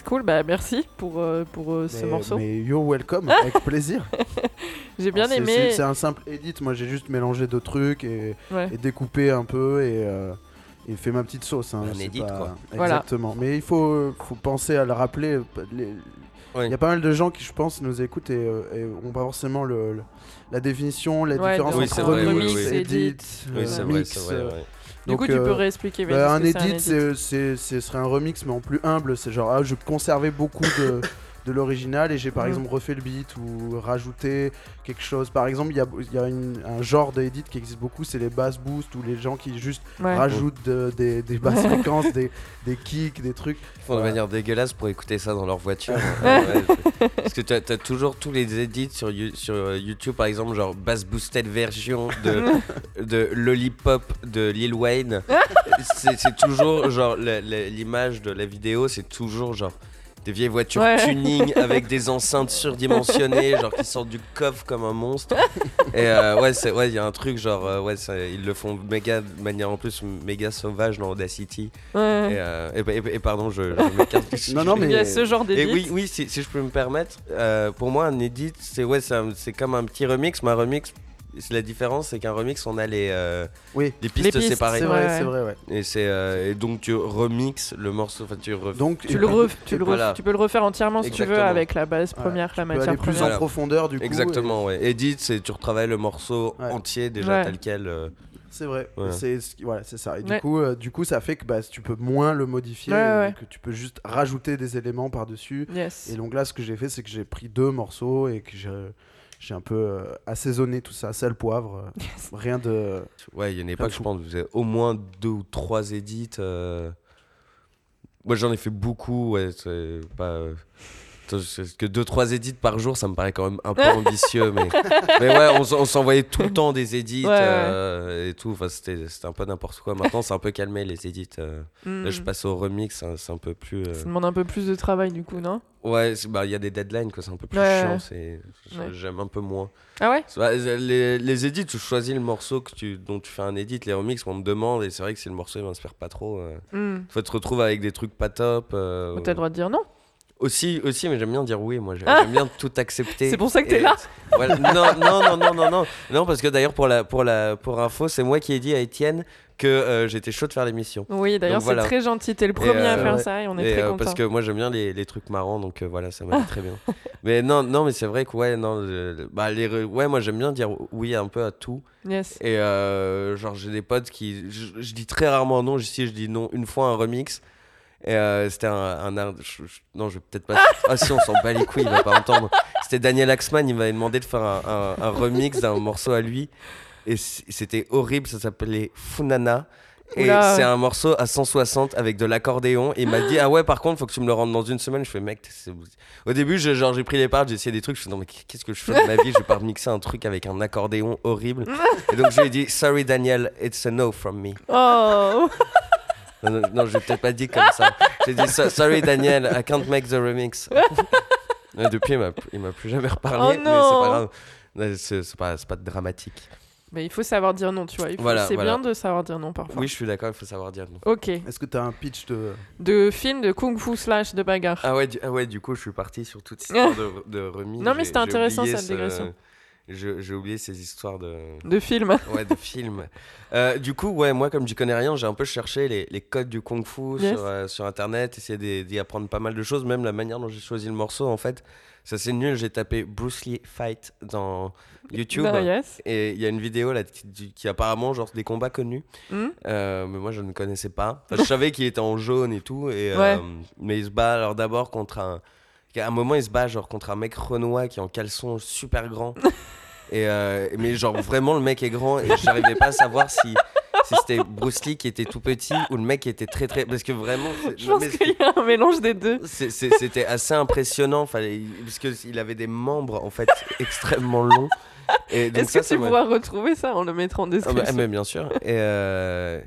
Cool, bah merci pour, euh, pour euh, ce mais, morceau. mais you're welcome, *laughs* avec plaisir. J'ai bien Alors, aimé. C'est un simple edit, moi j'ai juste mélangé deux trucs et, Ouais. et découpé un peu et, euh, et fait ma petite sauce. hein, Un c'est edit, pas- quoi. Voilà. Exactement. Mais il faut, faut penser à le rappeler. les- Il Oui. y a pas mal de gens qui, je pense, nous écoutent et, euh, et ont pas forcément le, le- la définition, la Ouais, différence entre remix, oui, oui. edit, mix. Euh. Du coup, tu euh, peux réexpliquer. vas-y, bah, un edit, c'est- c'est- ce serait un remix, mais en plus humble. C'est genre, ah, je conservais beaucoup de, *laughs* de l'original et j'ai par Mhm. exemple refait le beat ou rajouté quelque chose. Par exemple, il y a, il y a une- un genre d'edit qui existe beaucoup, c'est les bass boost ou les gens qui juste Ouais. rajoutent de- des, des basses fréquences, des, *laughs* des kicks, des trucs. Ils font de manière dégueulasse pour écouter ça dans leur voiture. *laughs* Ouais. Parce que tu as, toujours tous les edits sur, euh, YouTube, par exemple, genre bass boosted version de, *laughs* de Lollipop de Lil Wayne. C'est toujours genre l'image de la vidéo, c'est toujours genre des vieilles voitures Ouais. tuning *laughs* avec des enceintes surdimensionnées, genre qui sortent du coffre comme un monstre. Et euh, ouais, c'est ouais, il y a un truc genre euh, ouais, ils le font méga de manière en plus méga sauvage dans Audacity. Et, Ouais. euh, et, et- et pardon, je, je m'écarte. *laughs* Non, non, mais- Il y a ce genre Et d'édit. oui, oui, si, si je peux me permettre, euh, pour moi, un edit, c'est ouais, c'est comme un petit remix, mais un remix, la différence, c'est qu'un remix, on a les, euh, Oui, les pistes pistes, séparées. c'est vrai, Ouais, c'est vrai, ouais. Et, c'est, euh, et donc tu remixes le morceau, enfin tu ref- Donc, Tu, le ref- tu, le ref- Voilà. tu peux le refaire entièrement si tu veux avec la base Ouais, première, la tu peux matière aller plus première. en Voilà. profondeur du coup. Exactement, ouais. Edit, c'est tu retravailles le morceau Ouais. entier déjà Ouais. tel quel. euh. et C'est vrai, Ouais. c'est voilà, c'est ça. Et du coup, euh, du coup, ça fait que bah, tu peux moins le modifier, Ouais, euh, ouais. que tu peux juste rajouter des éléments par dessus. Yes. Et donc là, ce que j'ai fait, c'est que j'ai pris deux morceaux et que j'ai j'ai un peu euh, assaisonné tout ça, sel, poivre, euh, rien de. Ouais, il y a une de époque, je pense, vous avez au moins deux ou trois edits. euh. Moi, j'en ai fait beaucoup, ouais. C'est pas. Que deux trois edits par jour, ça me paraît quand même un peu ambitieux, mais, *laughs* mais ouais, on, s'envoyait tout le temps des Ouais, ouais. euh, et tout. Enfin, c'était c'était un peu n'importe quoi. Maintenant, c'est un peu calmé les edits. euh. Là, je passe au remix, c'est un- c'est un peu plus. euh, Ça demande un peu plus de travail du coup, non? Ouais, bah, il y a des deadlines, quoi. C'est un peu plus Ouais, chiant. J'aime un peu moins. Ah ouais? Bah, les, les edits, tu choisis le morceau que tu, dont tu fais un edit. Les remix, on me demande, et c'est vrai que si le morceau il m'inspire pas trop, euh, Hmm. faut te retrouver avec des trucs pas top. T'as le droit de dire non aussi, aussi, mais j'aime bien dire oui. Moi, Ah j'aime bien tout accepter. C'est pour ça que t'es là *laughs* Voilà. Non, non, non, non, non, non, non, parce que d'ailleurs pour la, pour la, pour info, c'est moi qui ai dit à Étienne que euh, j'étais chaud de faire l'émission. Oui, d'ailleurs, c'est voilà. très gentil. T'es le premier à euh, faire ouais. ça et on est Et, très euh, content. parce que moi j'aime bien les, les trucs marrants, donc euh, voilà, ça m'allait très bien. *laughs* Mais non, non, mais c'est vrai que ouais, non, bah les, ouais, moi j'aime bien dire oui un peu à tout. Yes. Et genre, j'ai des potes qui. Je, dis très rarement non. Ici, je dis non une fois un remix. Et euh, c'était un, un art- je- je- non, je vais peut-être pas. *laughs* Ah, si, on s'en bat les couilles, il va pas entendre. C'était Daniel Axman, il m'avait demandé de faire un, remix d'un morceau à lui. Et c'était horrible, ça s'appelait Funana. Et c'est un morceau à 160 avec de l'accordéon. Et il m'a dit *gasps* Ah ouais, par contre, faut que tu me le rendes dans une semaine. Je fais Mec, au début, je- genre, j'ai pris les parts, j'ai essayé des trucs. Je fais Non, mais qu'est-ce que je fais de ma vie? Je vais pas remixer un truc avec un accordéon horrible. *laughs* Et donc, je lui ai dit Sorry, Daniel, it's a no from me. Oh *laughs* Non, non, non, je l'ai peut-être pas dit comme ça. J'ai dit So- Sorry, Daniel, I can't make the remix. *laughs* Et depuis, il m'a, plus jamais reparlé. Oh mais c'est non. pas grave. C'est, pas, pas dramatique. Mais il faut savoir dire non, tu vois. Il faut- Voilà, c'est voilà. bien de savoir dire non parfois. Oui, je suis d'accord, il faut savoir dire non. Ok. Est-ce que tu as un pitch de. De film de kung fu slash de bagarre. Ah ouais, du, ah ouais, du coup, je suis parti sur toute cette histoire *laughs* de, de remise. Non, mais c'était intéressant, cette ce- digression. J'ai oublié ces histoires de, De film. *laughs* ouais, de films. Euh, du coup, ouais, moi, comme j'y connais rien, j'ai un peu cherché les, les codes du kung fu Yes. sur, euh, sur internet, essayé d'y- apprendre pas mal de choses, même la manière dont j'ai choisi le morceau, en fait. Ça, c'est nul. J'ai tapé Bruce Lee Fight dans YouTube. Non, yes. Et il y a une vidéo là qui, qui apparemment genre des combats connus, Hmm Euh, mais moi je ne connaissais pas. Enfin, je savais qu'il était en jaune et tout, et, Ouais. mais il se bat alors d'abord contre un. À un moment il se bat genre contre un mec renois qui est en caleçon super grand. *laughs* et euh, mais genre vraiment le mec est grand et j'arrivais pas à savoir si si c'était Bruce Lee qui était tout petit ou le mec qui était très très parce que vraiment Je pense qu'il y a un mélange des deux. C'était assez impressionnant, fallait, parce qu'il avait des membres en fait extrêmement longs. Est-ce que tu pourras retrouver ça en le mettant en ah bah, description mais bien sûr. Et, euh,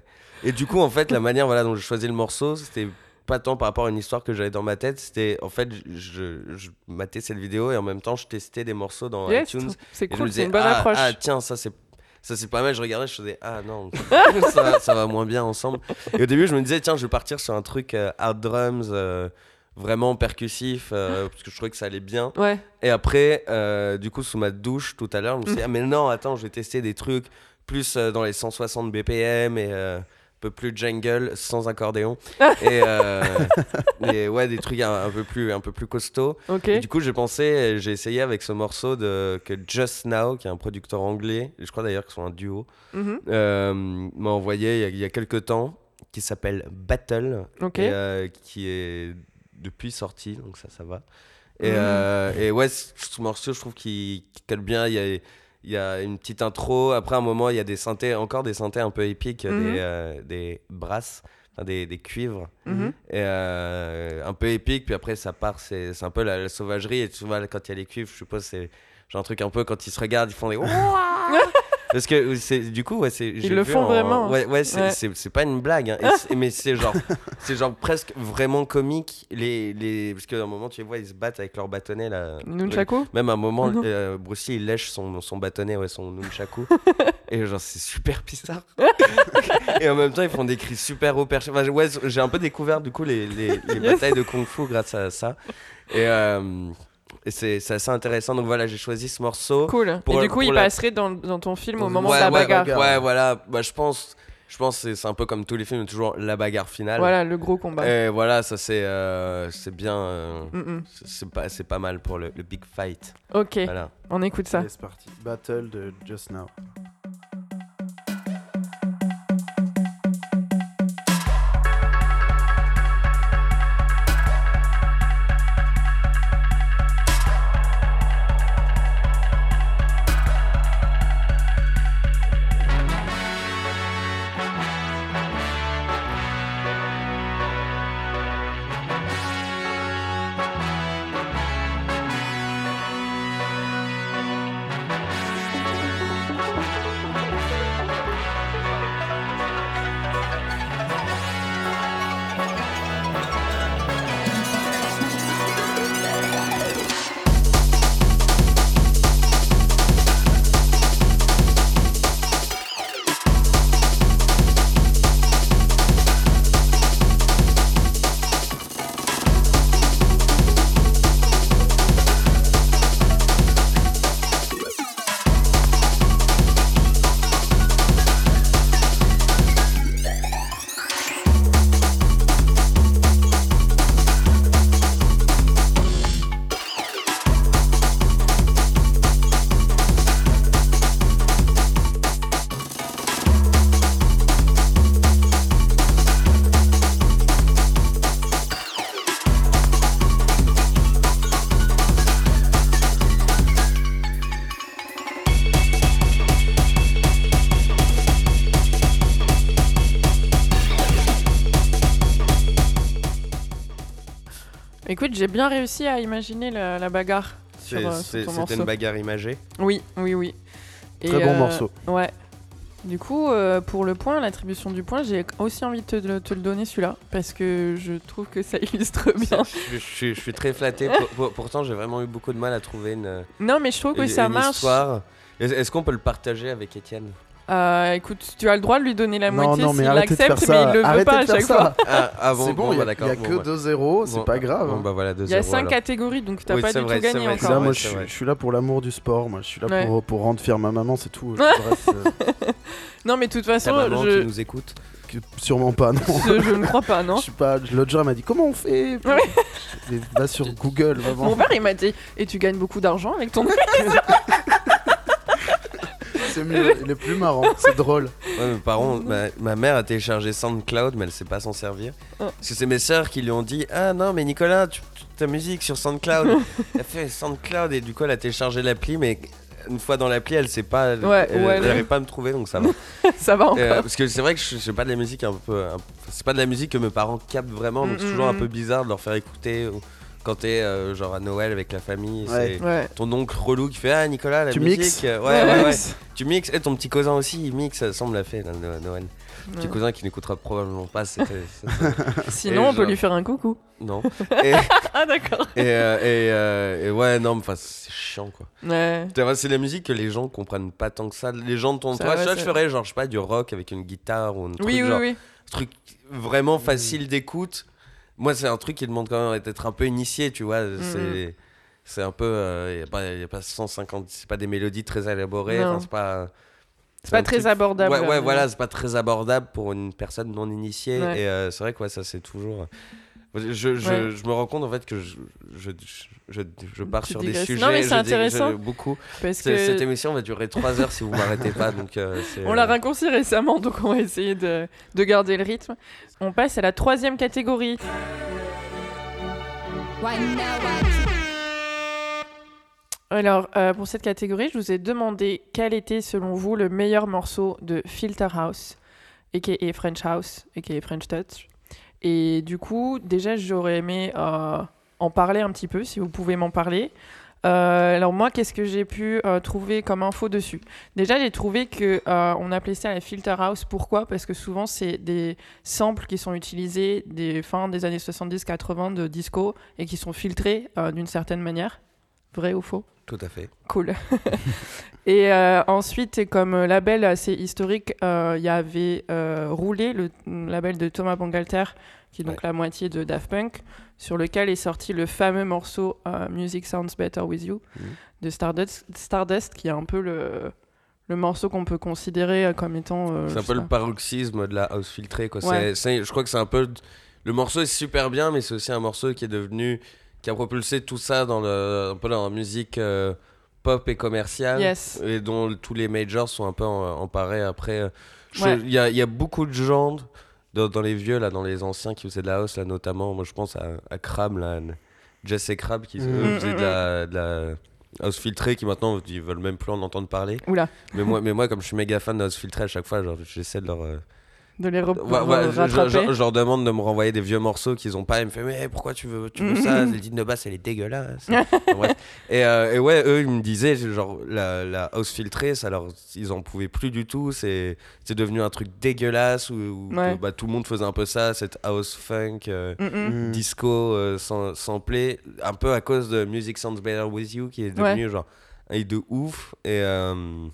et du coup, en fait, la manière voilà, dont j'ai choisi le morceau, c'était pas tant par rapport à une histoire que j'avais dans ma tête, c'était en fait, je, je matais cette vidéo et en même temps, je testais des morceaux dans Yes, iTunes. c'est cool, c'est une bonne ah, approche. ah, tiens, ça c'est. Ça c'est pas mal, je regardais, je faisais ah non, *laughs* ça, ça va moins bien ensemble. Et au début, je me disais tiens, je vais partir sur un truc euh, hard drums, euh, vraiment percussif, euh, parce que je trouvais que ça allait bien. Ouais. Et après, du coup, sous ma douche tout à l'heure, je me suis dit, ah, mais non, attends, je vais tester des trucs plus dans les 160 BPM et peu plus jungle sans accordéon. *laughs* et, euh, et ouais, des trucs un, un peu plus, un peu plus. Et du coup, j'ai pensé, j'ai essayé avec ce morceau de, que Just Now, qui est un producteur anglais, je crois d'ailleurs qu'ils sont un duo, Mhm. euh, m'a envoyé il y, a, il y a quelques temps, qui s'appelle Battle, et, euh, qui est depuis sorti, donc ça, ça va. Et, Mhm. et ouais, ce, ce morceau, je trouve qu'il colle bien. Il y a, il y a une petite intro. Après, un moment, il y a des synthés, encore des synthés un peu épiques, Mhm. des, euh, des brasses, des, des cuivres, Mhm. et, euh, un peu épiques. Puis après, ça part, c'est un peu la, la sauvagerie. Et vois, quand il y a les cuivres, je suppose, c'est genre un truc un peu quand ils se regardent, ils font des. *laughs* Parce que c'est du coup, ouais, c'est. j'ai le font en- vraiment. Ouais, ouais, c'est Ouais. c'est- c'est pas une blague. hein. C'est- mais c'est genre, *laughs* c'est genre presque vraiment comique. Les, les... Parce qu'à un moment, tu les vois, ils se battent avec leur bâtonnet là. Nunchaku Même à un moment, Mhm. euh, Bruce Lee, il lèche son, son bâtonnet, ouais, son nunchaku. *laughs* et genre, c'est super bizarre. *laughs* et en même temps, ils font des cris super haut perchés. Enfin, ouais, j'ai un peu découvert du coup les, les, les Yes. batailles de kung fu grâce à ça. Et, euh, et c'est assez intéressant. Donc voilà, j'ai choisi ce morceau. Cool. Pour Et la- du coup, il la- passerait dans, dans ton film au moment ouais, de la ouais, bagarre. bagarre. Ouais, voilà. Bah, je pense, je pense que c'est- un peu comme tous les films, toujours la bagarre finale. Voilà, le gros combat. Et voilà, ça c'est euh, c'est bien. euh, Mm, mm. c'est- pas, c'est pas mal pour le, le big fight. Ok, Voilà. on écoute ça. Allez, c'est parti. Battle de Just Now. J'ai bien réussi à imaginer la, la bagarre sur, euh, sur c'est- ton C'était morceau. une bagarre imagée. Oui, oui, oui. Et, Très bon euh, morceau. Ouais. Du coup, euh, pour le point, l'attribution du point, j'ai aussi envie de te, de te le donner celui-là, parce que je trouve que ça *laughs* illustre bien. Je, je suis- je suis très flatté. Pour- pour- pourtant, j'ai vraiment eu beaucoup de mal à trouver une, Non, mais je trouve que une- ça une marche. histoire. Est- Est-ce qu'on peut le partager avec Étienne? Euh, écoute, tu as le droit de lui donner la Non, moitié non, mais s'il faire l'accepte, mais ça. il le veut Arrêtez pas à chaque ça. fois. Ah, ah bon, c'est bon, il y bah a, d'accord. y a bon, que bah. 2-0, c'est Bon, pas grave. Bon, hein. bah voilà, Il y a 2-0, 5 alors. catégories, donc t'as Oui, pas c'est du vrai, tout c'est gagné vrai, C'est encore. là, moi, c'est je suis, vrai. je suis là pour l'amour du sport. Moi, je suis là Ouais. pour, pour rendre fier ma maman, c'est tout. *laughs* Reste, euh, Non, mais de toute Ta façon, maman je... qui nous écoute. que- sûrement pas, non. je je ne crois pas, non Je suis pas. L'autre jour, elle m'a dit comment on fait? Va sur Google, Mon vraiment. père, il m'a dit Et tu gagnes beaucoup d'argent avec ton. *laughs* C'est mieux, il est plus marrant, c'est drôle. Ouais, mes parents, ma, ma mère a téléchargé SoundCloud, mais elle sait pas s'en servir. Oh. Parce que c'est mes sœurs qui lui ont dit Ah non, mais Nicolas, tu, tu- ta musique sur SoundCloud. *laughs* elle fait SoundCloud et du coup, elle a téléchargé l'appli, mais une fois dans l'appli, elle sait pas. Elle, Ouais, elle, ouais, elle pas à me trouver, donc ça va. *laughs* ça va encore. Euh, parce que c'est vrai que je sais pas de la musique un peu. un- c'est pas de la musique que mes parents captent vraiment, donc c'est Mm, toujours mm, un mm. peu bizarre de leur faire écouter. ou quand t'es euh, genre à Noël avec la famille, Ouais. c'est Ouais. ton oncle relou qui fait Ah Nicolas, la Tu musique. mixes Ouais, ouais, ouais. Tu mixes, et ton petit cousin aussi, il mixe, ça semble l'a fait là, no- Noël. Petit cousin qui n'écoutera probablement pas, c'était. c'était- *laughs* Sinon, Et on peut lui faire un coucou. non. *laughs* Et, Ah, d'accord. *laughs* et, euh, et, euh, et ouais, non, mais enfin, c'est chiant quoi. Ouais. C'est la musique que les gens comprennent pas tant que ça. Les gens de ton ça, je ferais genre, je sais pas, du rock avec une guitare ou un truc, Oui, oui, genre, oui. truc vraiment facile d'écoute. Moi, c'est un truc qui demande quand même d'être un peu initié, tu vois. C'est. C'est un peu. Il n'y a, pas- y a pas 150. C'est pas des mélodies très élaborées. Enfin, C'est pas. C'est pas très truc- abordable. Ouais, ouais, euh, voilà, c'est pas très abordable pour une personne non initiée. Ouais. Et euh, c'est vrai que ouais, ça, c'est toujours. Je, je, Ouais. je me rends compte en fait que je, je, je, je pars Tu sur des sujets. Non, mais c'est je- intéressant. beaucoup. Parce C'est- que Cette émission va durer 3 heures si vous m'arrêtez pas. Donc, euh, on l'a euh, raccourci récemment, donc on va essayer de, de garder le rythme. On passe à la troisième catégorie. Alors, euh, pour cette catégorie, je vous ai demandé quel était, selon vous, le meilleur morceau de Filter House, a.k.a. French House, a.k.a. French Touch. Et du coup, déjà, j'aurais aimé euh, en parler un petit peu, si vous pouvez m'en parler. Euh, alors moi, qu'est-ce que j'ai pu euh, trouver comme info dessus? Déjà, j'ai trouvé que euh, on appelait ça la filter house. Pourquoi? Parce que souvent, c'est des samples qui sont utilisés des fins des années 70-80 de disco et qui sont filtrés d'une certaine manière. Vrai ou faux? Tout à fait. Cool. *laughs* et euh, ensuite, comme label assez historique, euh, il y avait euh, Roulé, le label de Thomas Bangalter, qui est donc Ouais. la moitié de Daft Punk, sur lequel est sorti le fameux morceau euh, Music Sounds Better With You Mhm. de Stardust, Stardust, qui est un peu le, le morceau qu'on peut considérer comme étant. C'est un peu le paroxysme de la house filtrée. Quoi. Ouais. Je crois que c'est un peu. Le morceau est super bien, mais c'est aussi un morceau qui est devenu. Qui a propulsé tout ça dans, le, un peu dans la musique euh, pop et commerciale. Yes. Et dont tous les majors sont un peu en- emparés après. Ouais. Il y, a, il y a beaucoup de gens dans, dans les vieux, là, dans les anciens qui faisaient de la house, là, notamment. Moi, je pense à, à Crab, là, Jess et Crab, qui Mhm. eux, faisaient de la, de la house filtrée, qui maintenant, ils veulent même plus en entendre parler. Oula, Mais moi, mais moi, comme je suis méga fan de house filtrée, à chaque fois, genre, j'essaie de leur. euh, de les rep- Ouais, ouais, je, je- rattraper. je- je leur demande de me renvoyer des vieux morceaux qu'ils ont pas. Ils me font, mais pourquoi tu veux, tu veux ça? Mhm. La ligne de basse, elle est dégueulasse. *laughs* Et, euh, et ouais, eux, ils me disaient, genre, la, la house filtrée, ça leur, ils en pouvaient plus du tout. C'est c'est devenu un truc dégueulasse où, où Ouais. bah, tout le monde faisait un peu ça, cette house funk. euh, Mm, mm. Mm. disco euh, sans, samplé, un peu à cause de Music Sounds Better With You, qui est Ouais. devenu genre un de ouf. Et, euh,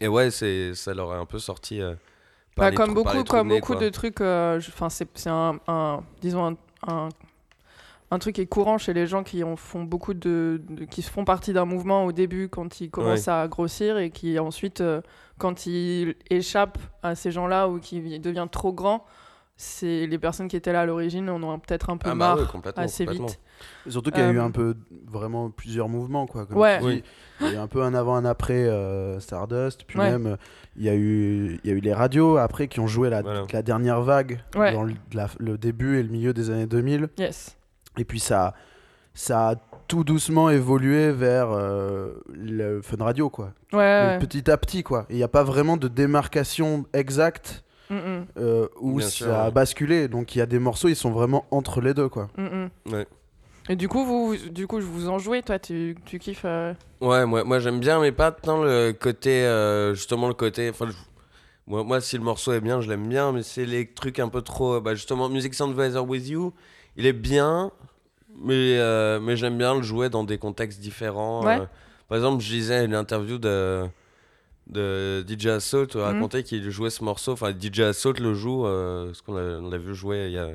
et ouais, c'est, ça leur a un peu sorti. euh, Bah, comme beaucoup, comme beaucoup quoi. de trucs, euh, enfin c'est un, un- disons un, un, un truc qui est courant chez les gens qui en font beaucoup de, de- qui se font partie d'un mouvement au début quand ils commencent à grossir et qui ensuite euh, quand ils échappent à ces gens-là ou qui devient trop grand, c'est les personnes qui étaient là à l'origine en ont peut-être un peu Ah bah marre ouais, assez vite. Surtout qu'il y a eu Euh, un peu, vraiment plusieurs mouvements, quoi. comme Ouais. Il y a eu un peu un avant, un après euh, Stardust, puis Ouais. même il y, a eu, il y a eu les radios après qui ont joué la, Voilà. la dernière vague Ouais. dans le, la- le début et le milieu des années 2000. Yes. Et puis ça, ça a tout doucement évolué vers euh, le fun radio, quoi. Ouais. Mais ouais. Petit à petit, quoi. Il n'y a pas vraiment de démarcation exacte Mm, mm, euh, où Bien ça sûr, a ouais. basculé. Donc il y a des morceaux, ils sont vraiment entre les deux, quoi. mm, mm. Ouais. Et du coup, vous, du coup, je vous en jouez, toi, tu, tu kiffes. euh, Ouais, moi, moi j'aime bien, mais pas tant le côté. euh, justement, le côté. Enfin, moi, moi, si le morceau est bien, je l'aime bien, mais c'est les trucs un peu trop. Bah, justement, Music Sound Better With You, il est bien, mais, euh, mais j'aime bien le jouer dans des contextes différents. Ouais. par exemple, je lisais une interview de. De DJ Assault Mhm. racontait qu'il jouait ce morceau. Enfin, DJ Assault le joue, euh, ce qu'on l'a vu jouer il y a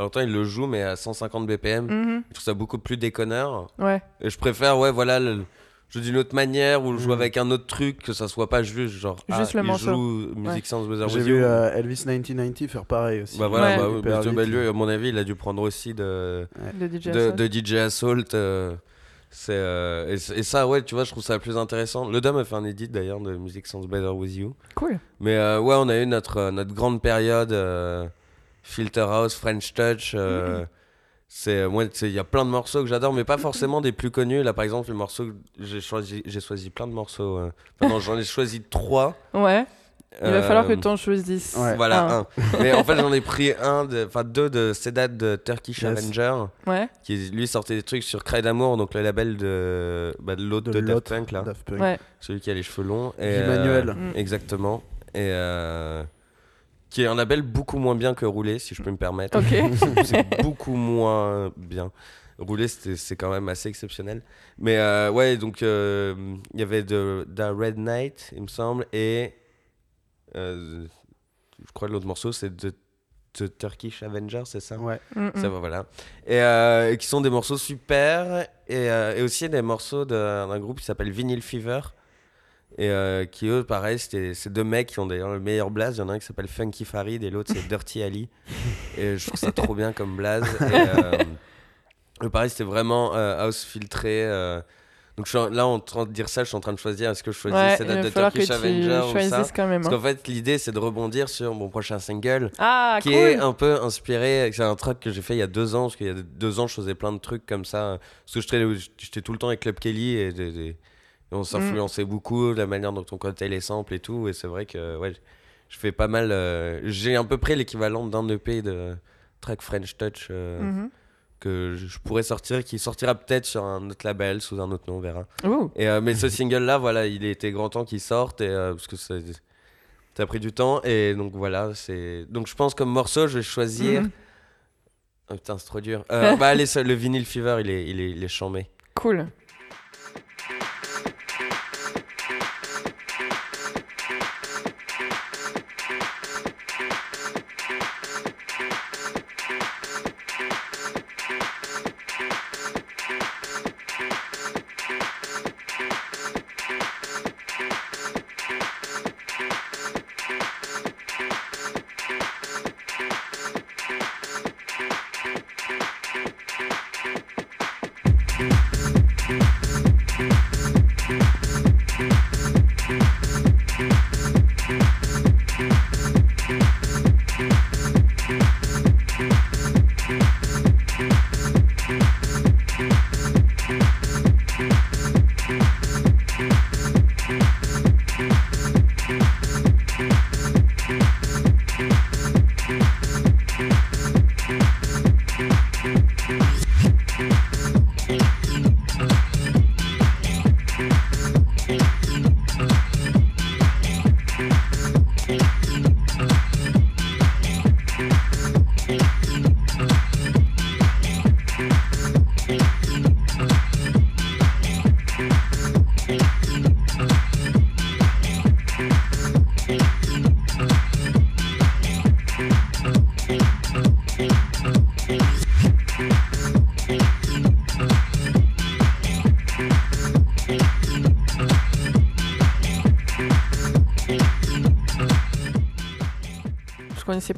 longtemps. Il le joue, mais à 150 BPM. mhm, Je trouve ça beaucoup plus déconneur. Ouais. Et je préfère, ouais, voilà, le, je d'une autre manière ou le jouer Mm. avec un autre truc, que ça soit pas juste genre. Juste ah, le il morceau. joue Music Sounds Better J'ai With vu You. euh, Elvis 1990 faire pareil aussi. Bah voilà, Ouais. bah, bah, lui, à mon avis, il a dû prendre aussi de, De DJ de, Assault. de DJ Assault. euh, c'est, euh, et, ça, ouais, tu vois, je trouve ça plus intéressant. Le Dom a fait un edit d'ailleurs de Music Sounds Better With You. Cool. Mais euh, ouais, on a eu notre, notre grande période euh, Filter House, French Touch. euh, c'est moi, il y a plein de morceaux que j'adore, mais pas forcément des plus connus. Là, par exemple, le morceau, que j'ai choisi, j'ai choisi plein de morceaux. euh, enfin, non, j'en ai choisi trois. Ouais. Il va falloir que Euh, tu en choisisses. Ouais. Voilà, un. un. Mais en fait, j'en ai pris un, de- deux de Sedat de Turkish Yes. Avenger, Ouais. qui lui sortait des trucs sur Cry d'amour, donc le label de, bah, de l'autre de de, Daft Punk, là, Daft Punk. Ouais. celui qui a les cheveux longs. Et, Guy Manuel. Mm. Exactement. Et euh, qui est un label beaucoup moins bien que Rouler, si je peux me permettre. Ok. *laughs* c'est beaucoup moins bien. Rouler, c'était- c'est quand même assez exceptionnel. Mais euh, ouais, donc euh, il y avait de, da Red Knight, il me semble, et euh, je crois que l'autre morceau, c'est The The Turkish Avenger, c'est ça? Ouais. Mm, mm. Ça va, voilà. Et, euh, qui sont des morceaux super. Et, euh, et aussi des morceaux de- d'un groupe qui s'appelle Vinyl Fever. Et euh, qui, eux, pareil, c'était ces deux mecs qui ont d'ailleurs le meilleur blaze. Il y en a un qui s'appelle Funky Farid et l'autre, c'est Dirty Ali. Et je trouve ça trop bien comme blaze. Et, euh, *laughs* pareil, c'était vraiment euh, house filtré. euh. donc je suis en- là, en train de dire ça, je suis en train de choisir est-ce que je choisis Ouais, cette date de Turkish Avenger ou ça quand même. Parce hein. qu'en fait, l'idée, c'est de rebondir sur mon prochain single Ah, qui cool. est un peu inspiré. C'est un track que j'ai fait il y a deux ans, parce qu'il y a deux ans, je faisais plein de trucs comme ça. Parce que j'étais j'étais tout le temps avec Club Kelly et, des- des- et on s'influençait beaucoup, la manière dont on comptait les samples et tout. Et c'est vrai que ouais, je fais pas mal. euh, j'ai à peu près l'équivalent d'un EP de track French Touch euh, Mhm. que je pourrais sortir, qui sortira peut-être sur un autre label, sous un autre nom, on verra. Et, euh, mais ce single-là, voilà, il était grand temps qu'il sorte, et, parce que ça, ça a pris du temps. Et donc voilà, c'est. Donc je pense comme morceau, je vais choisir. Mhm. Oh, putain, c'est trop dur. *laughs* Bah allez, le vinyle fever, il est, il est, il est chambé. Cool.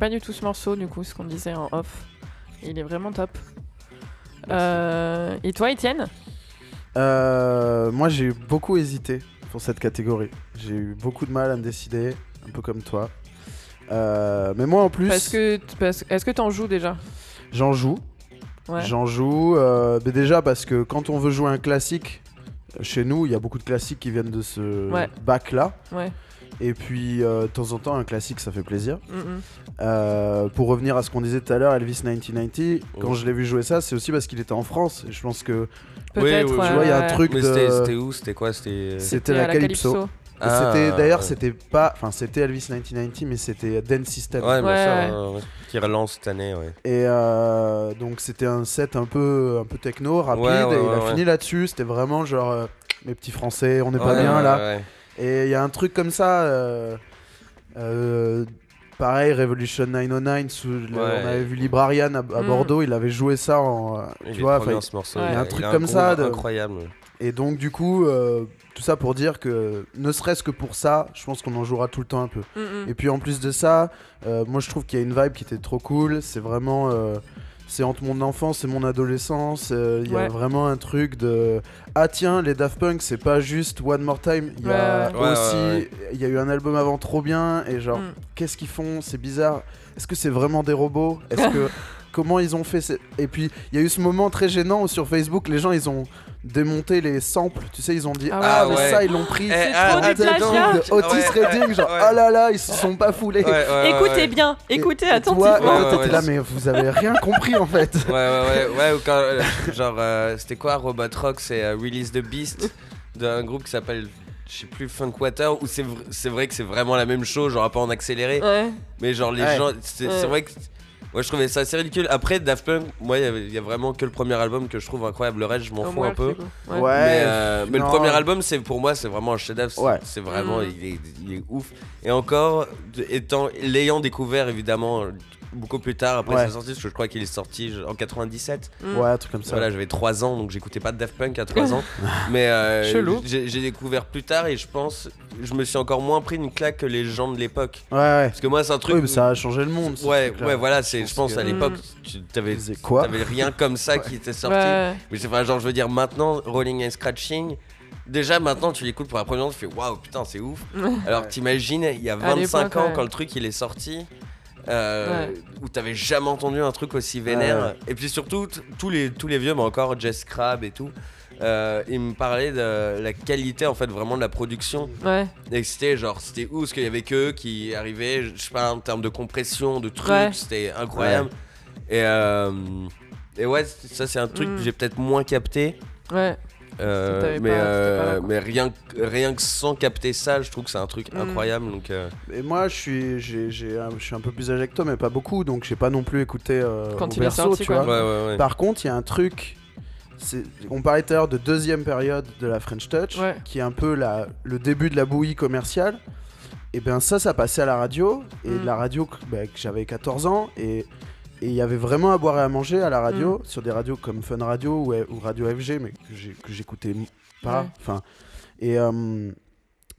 Pas du tout ce morceau, du coup, ce qu'on disait en off. Il est vraiment top. Euh, et toi, Étienne? Euh, moi, j'ai eu beaucoup hésité pour cette catégorie. J'ai eu beaucoup de mal à me décider, un peu comme toi. Euh, mais moi, en plus, Parce que, parce- est-ce que t'en joues déjà? J'en joue. Ouais. J'en joue. euh, mais déjà, parce que quand on veut jouer un classique, chez nous, il y a beaucoup de classiques qui viennent de ce Ouais. bac-là. Ouais. Et puis, euh, de temps en temps, un classique, ça fait plaisir. Mm, mm. Euh, pour revenir à ce qu'on disait tout à l'heure, Elvis 1990, quand je l'ai vu jouer ça, c'est aussi parce qu'il était en France. Et je pense que Peut-être. oui, ouais, tu vois, il y a un truc Mais de. c'était où C'était quoi C'était. C'était Et la Calypso. Ah, d'ailleurs ouais. c'était pas enfin c'était Elvis 1990 mais c'était Dance System Ouais, Ouais, ouais. Qui relance cette année, ouais. et euh, donc c'était un set un peu un peu techno rapide Ouais, ouais, et il a ouais. fini là-dessus c'était vraiment genre euh, mes petits français on n'est pas Ouais, bien ouais, là ouais. Et il y a un truc comme ça euh, euh, pareil Revolution 909 sous le- on avait vu Librarian à, à Mm. Bordeaux il avait joué ça en Il tu vois bien, ce morceau. Ouais. il y a un truc a comme ça de- Incroyable. et donc du coup euh, tout ça pour dire que ne serait-ce que pour ça je pense qu'on en jouera tout le temps un peu Mm, mm. Et puis en plus de ça, euh, moi je trouve qu'il y a une vibe qui était trop cool. C'est vraiment. euh, c'est entre mon enfance et mon adolescence. euh, Il y Ouais. a vraiment un truc de. Ah tiens, les Daft Punk, c'est pas juste One More Time. Il y a Ouais, ouais. Ouais, aussi. ouais, ouais. Il y a eu un album avant trop bien. Et genre, Mm. qu'est-ce qu'ils font C'est bizarre. Est-ce que c'est vraiment des robots? Est-ce que. *laughs* Comment ils ont fait Et puis il y a eu ce moment très gênant où sur Facebook, les gens ils ont démonté les samples. Tu sais, ils ont dit Ah Ah, ouais. mais ça, ils l'ont pris. Eh, C'est ah, trop ah, de Otis Ouais, Redding, genre ouais. ah là là, ils se sont pas foulés. Ouais, ouais, Écoutez ouais. bien, Et- écoutez et attentivement. toi, ouais, là, mais vous avez rien compris en fait. Ouais, ouais, ouais, ouais, ou quand, euh, genre, euh, c'était quoi Robot Rock C'est euh, Release the Beast d'un groupe qui s'appelle, je sais plus, Funkwater, où c'est vr- c'est vrai que c'est vraiment la même chose, genre peu en accéléré, Ouais. mais genre les Ouais. gens, c'est Ouais. c'est vrai que. Moi je trouvais ça assez ridicule. Après Daft Punk, moi il y a vraiment que le premier album que je trouve incroyable. Le reste je m'en fous un peu. cool. Ouais. mais, euh, mais le premier album, c'est pour moi, c'est vraiment un chef-d'œuvre. c'est- Ouais. C'est vraiment, Mm. il, est, il est ouf. Et encore, étant, l'ayant découvert évidemment beaucoup plus tard après Ouais. sa sortie, parce que je crois qu'il est sorti en 97. Mm. Ouais, un truc comme ça. Voilà, j'avais 3 ans, donc j'écoutais pas de Daft Punk à 3 ans. *laughs* Mais euh, Chelou. j'ai j'ai découvert plus tard et je pense, je me suis encore moins pris une claque que les gens de l'époque. Ouais, ouais. Parce que moi, c'est un truc. Oui, mais ça a changé le monde. Ouais, truc-là. ouais, voilà, c'est, je pense que- à l'époque, tu t'avais, quoi t'avais rien comme ça qui était sorti. Ouais. Mais c'est pas genre, je veux dire, maintenant, Rolling and Scratching, déjà maintenant, tu l'écoutes pour la première fois, tu fais waouh, putain, c'est ouf. Alors t'imagines, il y a 25 l'époque, ans, quand le truc il est sorti, euh, Ouais. où t'avais jamais entendu un truc aussi vénère. Et puis surtout, tous les, tous les vieux, mais encore Jess Crab et tout. Euh, ils me parlaient de la qualité en fait vraiment de la production Ouais. et c'était genre c'était ouf parce qu'il y avait que eux qui arrivaient je sais pas en termes de compression de trucs Ouais. c'était incroyable et euh, et ouais ça c'est un truc Mm. que j'ai peut-être moins capté Ouais. Euh, mais, pas- euh, mais rien, que- rien que sans capter ça, je trouve que c'est un truc Mm. incroyable. Donc, euh, Et moi, je suis, j'ai, je suis un peu plus âgé que toi, mais pas beaucoup, donc j'ai pas non plus écouté euh, Quand il est berceau, sorti, tu quoi. vois. ouais, ouais, ouais. Par contre, il y a un truc. c'est- On parlait tout à l'heure de deuxième période de la French Touch, Ouais. qui est un peu la, le début de la bouillie commerciale. Et bien ça, ça passait à la radio. Et Mm. la radio, que, bah, que j'avais 14 ans. Et et il y avait vraiment à boire et à manger à la radio, Mm. sur des radios comme Fun Radio ou, ou Radio FG, mais que j'écoutais pas. Ouais. Enfin, et, euh,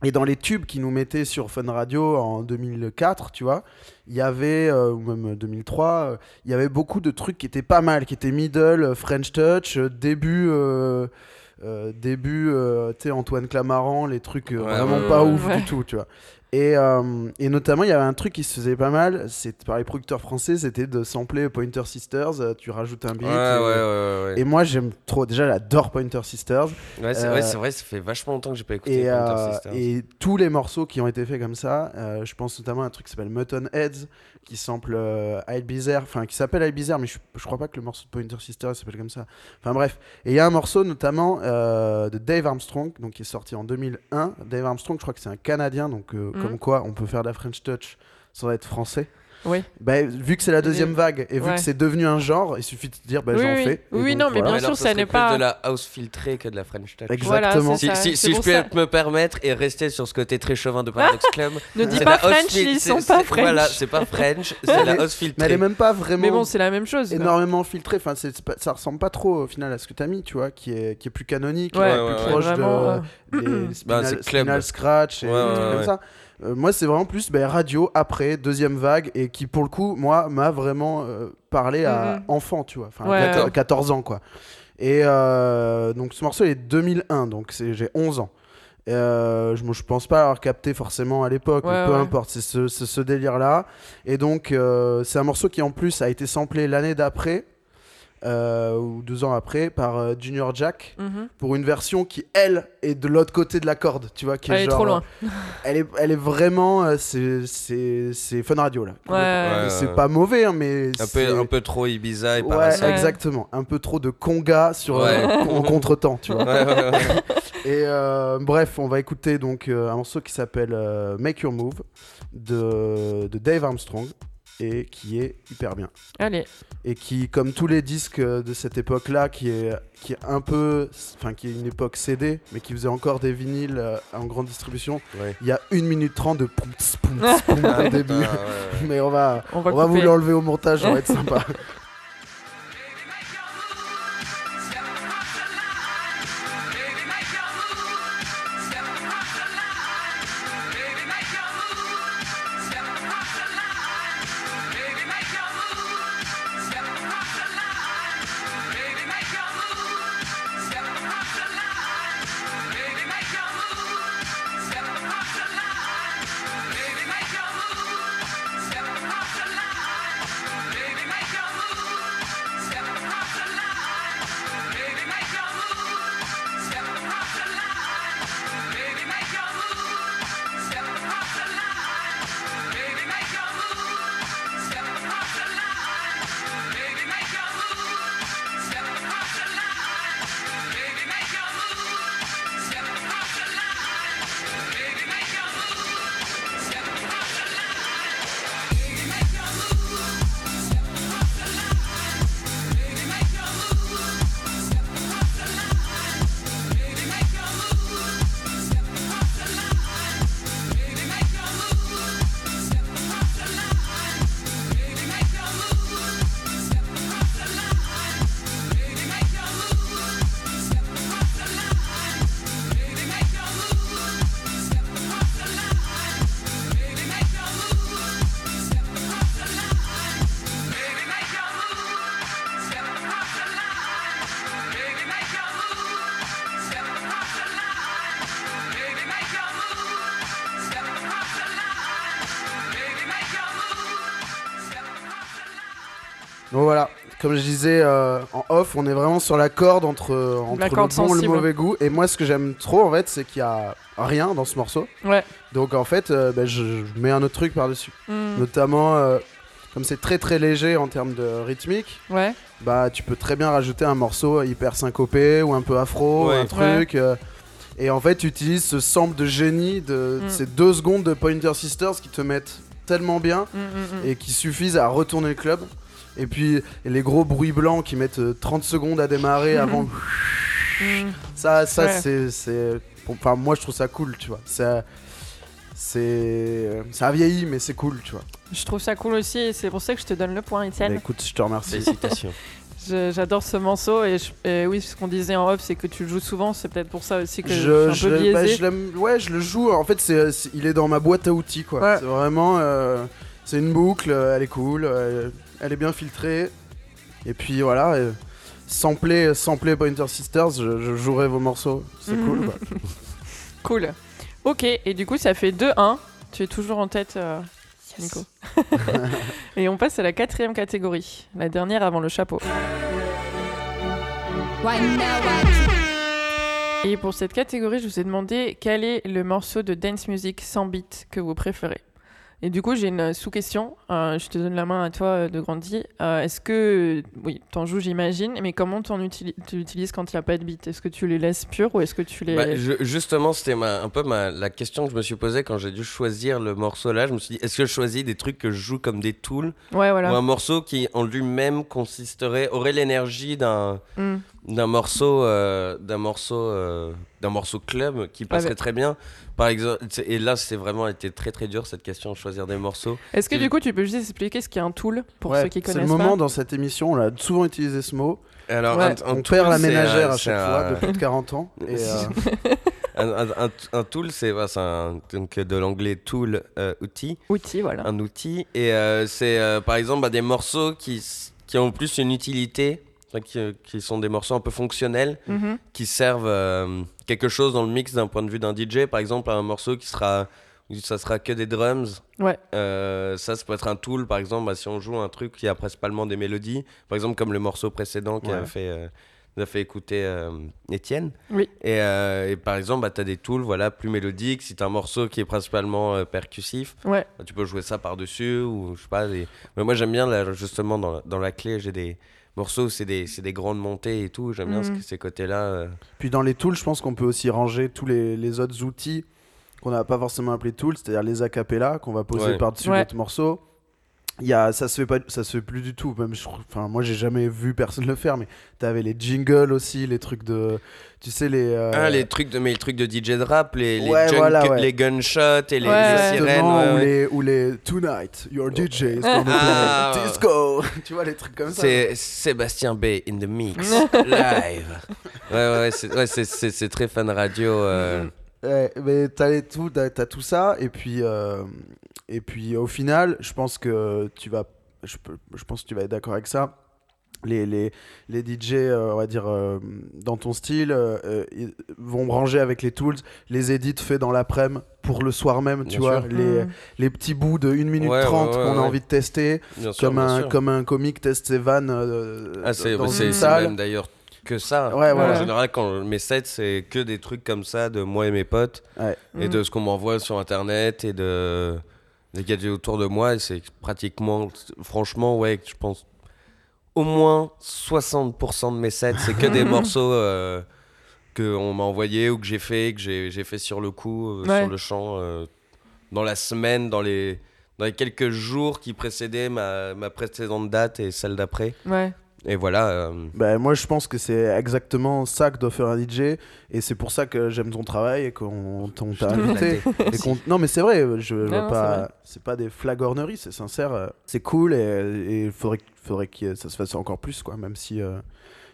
et dans les tubes qu'ils nous mettaient sur Fun Radio en 2004, tu vois, il y avait, euh, ou même 2003, euh, il y avait beaucoup de trucs qui étaient pas mal, qui étaient middle, French Touch, début, euh, euh, début, euh, tu sais, Antoine Clamaran, les trucs euh, Ouais, vraiment ouais, pas ouais. ouf Ouais. du tout, tu vois. Et, euh, et notamment, il y avait un truc qui se faisait pas mal, c'est par les producteurs français, c'était de sampler Pointer Sisters, euh, tu rajoutes un beat. Ouais, et, ouais, ouais, ouais. et moi, j'aime trop, déjà, j'adore Pointer Sisters. Ouais, c'est euh, c'est vrai, ça fait vachement longtemps que j'ai pas écouté Et, Pointer euh, Sisters. et tous les morceaux qui ont été faits comme ça, euh, je pense notamment à un truc qui s'appelle Mutton Heads, qui sample euh, Ibizer, enfin qui s'appelle Ibizer, mais je, je crois pas que le morceau de Pointer Sister s'appelle comme ça. Enfin bref, et il y a un morceau notamment euh, de Dave Armstrong, donc qui est sorti en 2001. Dave Armstrong, je crois que c'est un Canadien, donc euh, Mhm. comme quoi on peut faire de la French Touch sans être français. Oui. Bah, vu que c'est la deuxième vague et vu Ouais. que c'est devenu un genre, il suffit de dire bah, Oui, j'en oui. fais. Oui, donc, non, mais voilà. bien Mais sûr, alors, ça n'est plus pas- de la house filtrée que de la French Touch. Exactement. Si, je peux ça. me permettre et rester sur ce côté très chauvin de Paradox *laughs* Club. Ne dis c'est pas French, ils c'est- sont pas French. Voilà, c'est pas French, *laughs* c'est la house mais elle filtrée. est même pas vraiment Mais bon, c'est la même chose. énormément filtré. Enfin, ça ressemble pas trop au final à ce que t'as mis, tu vois, qui est, qui est plus canonique, Ouais, qui est ouais, plus proche de euh, des Bah, Spinal, Scratch et des trucs comme ça. Euh, moi, c'est vraiment plus ben, radio après deuxième vague et qui pour le coup, moi, m'a vraiment euh, parlé à Mhm. enfant, tu vois, enfin Ouais. 14, D'accord. 14 ans quoi. Et euh, donc ce morceau il est 2001, donc j'ai 11 ans. Euh, je, je pense pas avoir capté forcément à l'époque, Ouais, peu ouais. importe, c'est ce, délire-là. Et donc, euh, c'est un morceau qui en plus a été samplé l'année d'après, euh, ou deux ans après, par euh, Junior Jack, Mhm. pour une version qui, elle, est de l'autre côté de la corde, tu vois, qui Elle est genre, trop loin. euh, elle, est, elle est vraiment, euh, c'est- c'est c'est fun radio là. Ouais. C'est pas mauvais, hein, mais Un peu, un peu trop Ibiza et Ouais, exactement. Un peu trop de conga sur Ouais. euh, *laughs* en contretemps, tu vois. Ouais, ouais, ouais. *laughs* Et euh, bref, on va écouter donc euh, un morceau qui s'appelle euh, Make Your Move de, de Dave Armstrong et qui est hyper bien. Allez. Et qui, comme tous les disques de cette époque-là, qui est, qui est un peu, enfin qui est une époque CD, mais qui faisait encore des vinyles euh, en grande distribution, Ouais. il y a 1 minute 30 de poum, poum, poum Ah, au putain, début. *laughs* Mais on va, On va on va vous l'enlever au montage, ça va être sympa. *laughs* Donc voilà, comme je disais euh, en off, on est vraiment sur la corde entre, entre La le bon et le mauvais goût. Et moi, ce que j'aime trop, en fait, c'est qu'il y a rien dans ce morceau. Ouais. Donc en fait, euh, bah, je, je mets un autre truc par-dessus. Mm. Notamment, euh, comme c'est très très léger en termes de rythmique, Ouais. bah tu peux très bien rajouter un morceau hyper syncopé ou un peu afro, Ouais. un truc. euh, et en fait, tu utilises ce sample de génie de Mm. ces deux secondes de Pointer Sisters qui te mettent tellement bien Mm, mm, mm. et qui suffisent à retourner le club. Et puis les gros bruits blancs qui mettent euh, 30 secondes à démarrer avant. Mm. Ça, ça Ouais. c'est, Enfin, moi je trouve ça cool, tu vois. Ça, c'est. Ça a vieilli, mais c'est cool, tu vois. Je trouve ça cool aussi et c'est pour ça que je te donne le point, Bah, Étienne. écoute, je te remercie. Félicitations. *laughs* J'adore ce morceau et, je- et oui, ce qu'on disait en off, c'est que tu le joues souvent. C'est peut-être pour ça aussi que je, Je, suis un peu je- bah, je ouais, je le joue. En fait, il est dans ma boîte à outils, quoi. Ouais. C'est vraiment. euh, c'est une boucle, euh, elle est cool, euh, elle est bien filtrée. Et puis voilà. sampler, sampler Pointer Sisters, je, je jouerai vos morceaux. C'est Mhm. cool. *laughs* Cool. Ok, et du coup, ça fait 2-1. Tu es toujours en tête, euh, Nico. *laughs* *laughs* et on passe à la quatrième catégorie, la dernière avant le chapeau. Et pour cette catégorie, je vous ai demandé quel est le morceau de dance music sans beat que vous préférez. Et du coup, j'ai une sous-question. Euh, je te donne la main à toi, euh, de Grandi. Euh, Est-ce que, oui, t'en joues, j'imagine, mais comment t'en utili- tu l'utilises quand il n'y a pas de beat? Est-ce que tu les laisses purs ou est-ce que tu les... Bah, je- justement, c'était un peu ma, la question que je me suis posée quand j'ai dû choisir le morceau là. Je me suis dit, est-ce que je choisis des trucs que je joue comme des tools? Ouais, voilà. ou un morceau qui en lui-même consisterait, aurait l'énergie d'un Hmm. d'un morceau d'un morceau d'un morceau club qui passerait très bien par exemple c'est- et là c'est vraiment été très très dur cette question de choisir des morceaux Est-ce que du coup, tu peux juste expliquer ce qu'est un tool pour Ouais, ceux qui c'est connaissent le moment pas dans cette émission, on a souvent utilisé ce mot. Alors Ouais. un, un on tool, perd la c'est, ménagère euh, à chaque c'est fois un- de plus de 40 ans. Et, *laughs* euh, un, un- un- un tool c'est c'est un- donc de l'anglais tool euh, outil Outil, voilà. un outil et euh, c'est euh, par exemple bah, des morceaux qui qui ont plus une utilité qui, euh, qui sont des morceaux un peu fonctionnels Mhm. qui servent euh, quelque chose dans le mix d'un point de vue d'un DJ. Par exemple, un morceau qui sera, ça sera que des drums. Ouais. Euh, ça, ça peut être un tool, par exemple, bah, si on joue un truc qui a principalement des mélodies. Par exemple, comme le morceau précédent qui a fait, euh, nous a fait écouter Étienne. Oui. Et, et par exemple, bah, tu as des tools voilà, plus mélodiques. Si tu as un morceau qui est principalement percussif, Ouais. bah, tu peux jouer ça par-dessus. Ou je sais pas. des- Mais moi, j'aime bien, là, justement, dans la, dans la clé, j'ai des morceaux, c'est des, c'est des grandes montées et tout. J'aime bien ce- ces côtés-là. euh. Puis dans les tools, je pense qu'on peut aussi ranger tous les, les autres outils qu'on n'a pas forcément appelés tools, c'est-à-dire les acapellas qu'on va poser Ouais. par-dessus Ouais. notre morceau. Il y a, ça se fait pas, ça se fait plus du tout. Même, je enfin, moi, j'ai jamais vu personne le faire, mais t'avais les jingles aussi, les trucs de, tu sais les. euh, Ah, les trucs de, mais les trucs de DJ de rap, les, les, Ouais, junk- voilà, ouais. les gunshots et les, Ouais, les ouais. sirènes. Ou, les, ou les Tonight, your DJ is gonna Ah. play disco. *laughs* tu vois, les trucs comme ça. C'est Sébastien B in the mix, *laughs* live. Ouais, ouais, c'est ouais, c'est- c'est- c'est très fan radio. euh. Ouais, mais t'as tout, t'as, t'as tout ça, et puis, euh, et puis au final, je pense que tu vas, je, peux- je pense que tu vas être d'accord avec ça. Les, les, les DJ, euh, on va dire, euh, dans ton style, euh, euh, ils vont ranger avec les tools, les edits faits dans l'après-midi pour le soir même, tu Bien vois, les, Mm. les petits bouts de 1 minute Ouais, ouais, 30 ouais, qu'on a envie de tester, Bien comme, un, comme un comique teste ses vannes euh, Ah, c'est dans une salle. même d'ailleurs que ça. Ouais, En général, quand mes sets, c'est que des trucs comme ça de moi et mes potes Ouais. et Mm. de ce qu'on m'envoie sur internet et de des gadgets autour de moi. C'est pratiquement, franchement, ouais, je pense au moins 60% de mes sets, c'est que des *laughs* morceaux euh, que on m'a envoyé ou que j'ai fait, que j'ai j'ai fait sur le coup, euh, Ouais. sur le champ, euh, dans la semaine, dans les dans les quelques jours qui précédaient ma, ma précédente date et celle d'après. Ouais. Et voilà. euh, Ben, moi, je pense que c'est exactement ça que doit faire un DJ, et c'est pour ça que j'aime ton travail et qu'on t'a invité. Non, mais c'est vrai, je non, c'est pas. C'est pas des flagorneries, c'est sincère. euh, C'est cool et il faudrait, faudrait que ça se fasse encore plus, quoi. Même si euh,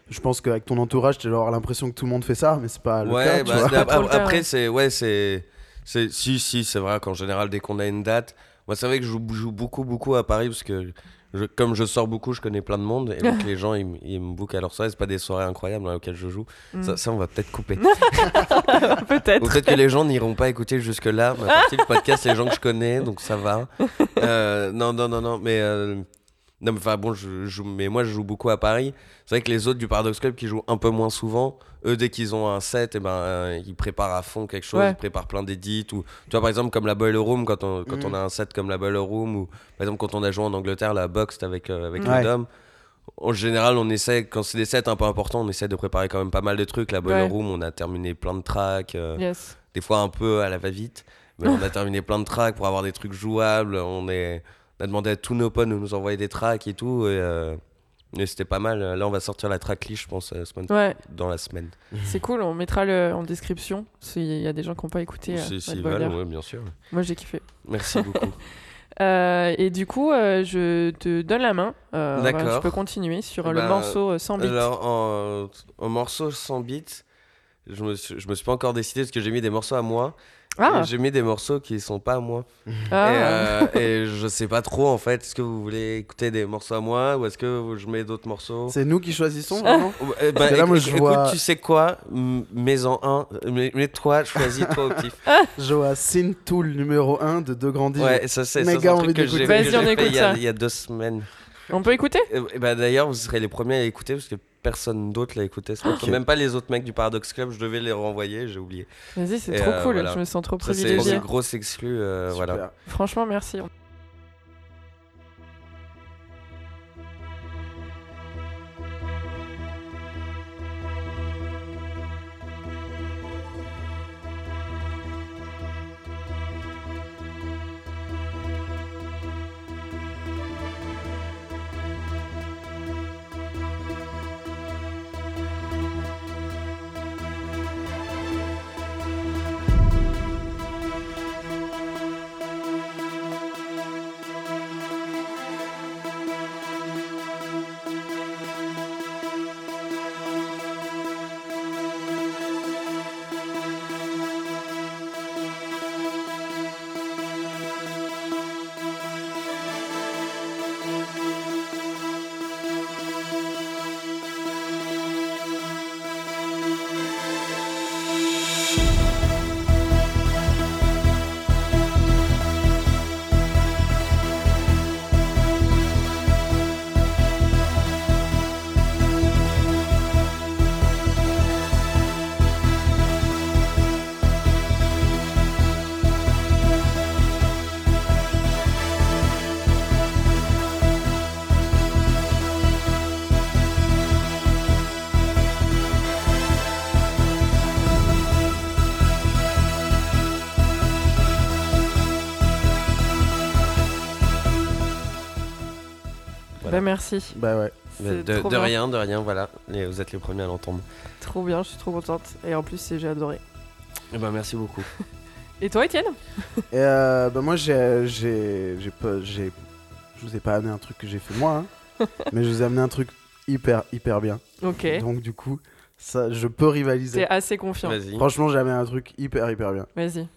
je pense qu'avec ton entourage, tu vas avoir l'impression que tout le monde fait ça, mais c'est pas le ouais, cas. tu bah, vois. le cas, après, c'est. Ouais, c'est. c'est- Si, si, c'est vrai qu'en général, dès qu'on a une date. Moi, c'est vrai que je joue, joue beaucoup, beaucoup à Paris parce que. Je- comme je sors beaucoup, je connais plein de monde et donc les gens ils, ils me bookent à leur soirée. C'est pas des soirées incroyables dans lesquelles je joue. Mm. Ça, ça, on va peut-être couper. *laughs* Peut-être. Ou peut-être que les gens n'iront pas écouter jusque-là. Ma partie du podcast, c'est les gens que je connais, donc ça va. Euh, non, non, non, non, mais. euh, Non, mais enfin bon, je joue, mais moi je joue beaucoup à Paris. C'est vrai que les autres du Paradox Club qui jouent un peu moins souvent, eux dès qu'ils ont un set, et ben euh, ils préparent à fond quelque chose, Ouais. ils préparent plein d'édits ou tu vois par exemple comme la Boiler Room quand on quand Mhm. on a un set comme la Boiler Room ou par exemple quand on a joué en Angleterre la boxe avec euh, avec Ouais. les Dom. En général, on essaie quand c'est des sets un peu importants, on essaie de préparer quand même pas mal de trucs. La Boiler Ouais. Room, on a terminé plein de tracks. euh, Yes. des fois un peu à la va-vite, mais on a *laughs* terminé plein de tracks pour avoir des trucs jouables. On, est, on a demandé à tous nos potes de nous envoyer des tracks et tout, et, euh, et c'était pas mal. Là, on va sortir la tracklist, je pense, semaine- Ouais, dans la semaine. *laughs* c'est cool. On mettra le en description s'il y a des gens qui n'ont pas écouté. euh, Si- Boiler. veulent, ouais, bien sûr. Moi, j'ai kiffé. Merci beaucoup. *laughs* Euh, et du coup, euh, je te donne la main. Euh, D'accord. voilà, tu peux continuer sur Eh le ben, morceau euh, 100 bits. Alors, en, en morceau sans beat, je me, suis, je me suis pas encore décidé parce que j'ai mis des morceaux à moi. Ah, J'ai mis des morceaux qui sont pas à moi. ah. Et, euh, et je sais pas trop en fait. Est-ce que vous voulez écouter des morceaux à moi ou est-ce que je mets d'autres morceaux? C'est nous qui choisissons vraiment ben, Parce que là, moi, écoute, je vois- écoute, tu sais quoi? Mets-en un. Mais, mais toi, choisis-toi au pif. Joachim Tool numéro 1 de Deux Grandis. Ouais, ça, c'est un envie truc que j'ai fait il y, a, ça. il y a deux semaines. On peut écouter? Et, bah, D'ailleurs, vous serez les premiers à l'écouter parce que personne d'autre l'a écouté. ce. Ok. Même pas les autres mecs du Paradox Club, je devais les renvoyer, j'ai oublié. Vas-y, c'est trop euh, cool. voilà. Je me sens trop Ça, c'est grosse exclue. euh, voilà. Franchement, merci. Merci. Bah ouais. De, rien, de rien, voilà. Et vous êtes les premiers à l'entendre. Trop bien, je suis trop contente. Et en plus, j'ai adoré. Et ben merci beaucoup. *laughs* Et toi, Étienne? *laughs* Et euh, bah moi j'ai j'ai j'ai pas j'ai je vous ai pas amené un truc que j'ai fait moi hein, *laughs* mais je vous ai amené un truc hyper hyper bien. Ok. Donc du coup ça je peux rivaliser. T'es assez confiant. Vas-y. Franchement j'ai amené un truc hyper hyper bien. Vas-y.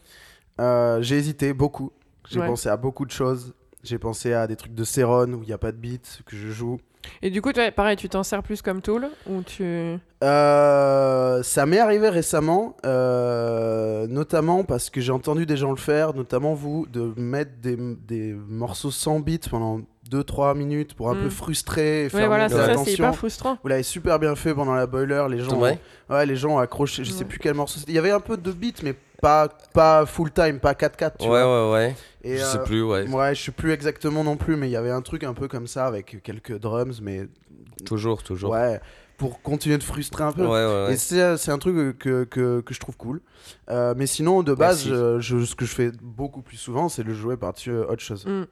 Euh, j'ai hésité beaucoup. J'ai Ouais. pensé à beaucoup de choses. J'ai pensé à des trucs de Céron où il n'y a pas de beat que je joue. Et du coup, toi, pareil, tu t'en sers plus comme tool ou tu. Euh, ça m'est arrivé récemment, euh, notamment parce que j'ai entendu des gens le faire, notamment vous, de mettre des, des morceaux sans beat pendant 2-3 minutes pour un Mm. peu frustrer et Ouais, faire voilà, monter c'est ça, hyper frustrant. Vous l'avez super bien fait pendant la boiler, les gens, Ouais. ont, ouais, les gens ont accroché, je sais Ouais. plus quel morceau c'était. Il y avait un peu de beat, mais pas, pas full time, pas 4-4, tu Ouais, vois. ouais, ouais. Et, je euh, sais plus, ouais. Ouais, je sais plus exactement non plus, mais il y avait un truc un peu comme ça avec quelques drums, mais Toujours, toujours. ouais, pour continuer de frustrer un peu. Ouais, ouais, ouais. Et c'est c'est un truc que, que, que je trouve cool. Euh, mais sinon, de base, Merci. je, je- ce que je fais beaucoup plus souvent, c'est le jouer par-dessus euh, autre chose. Mm.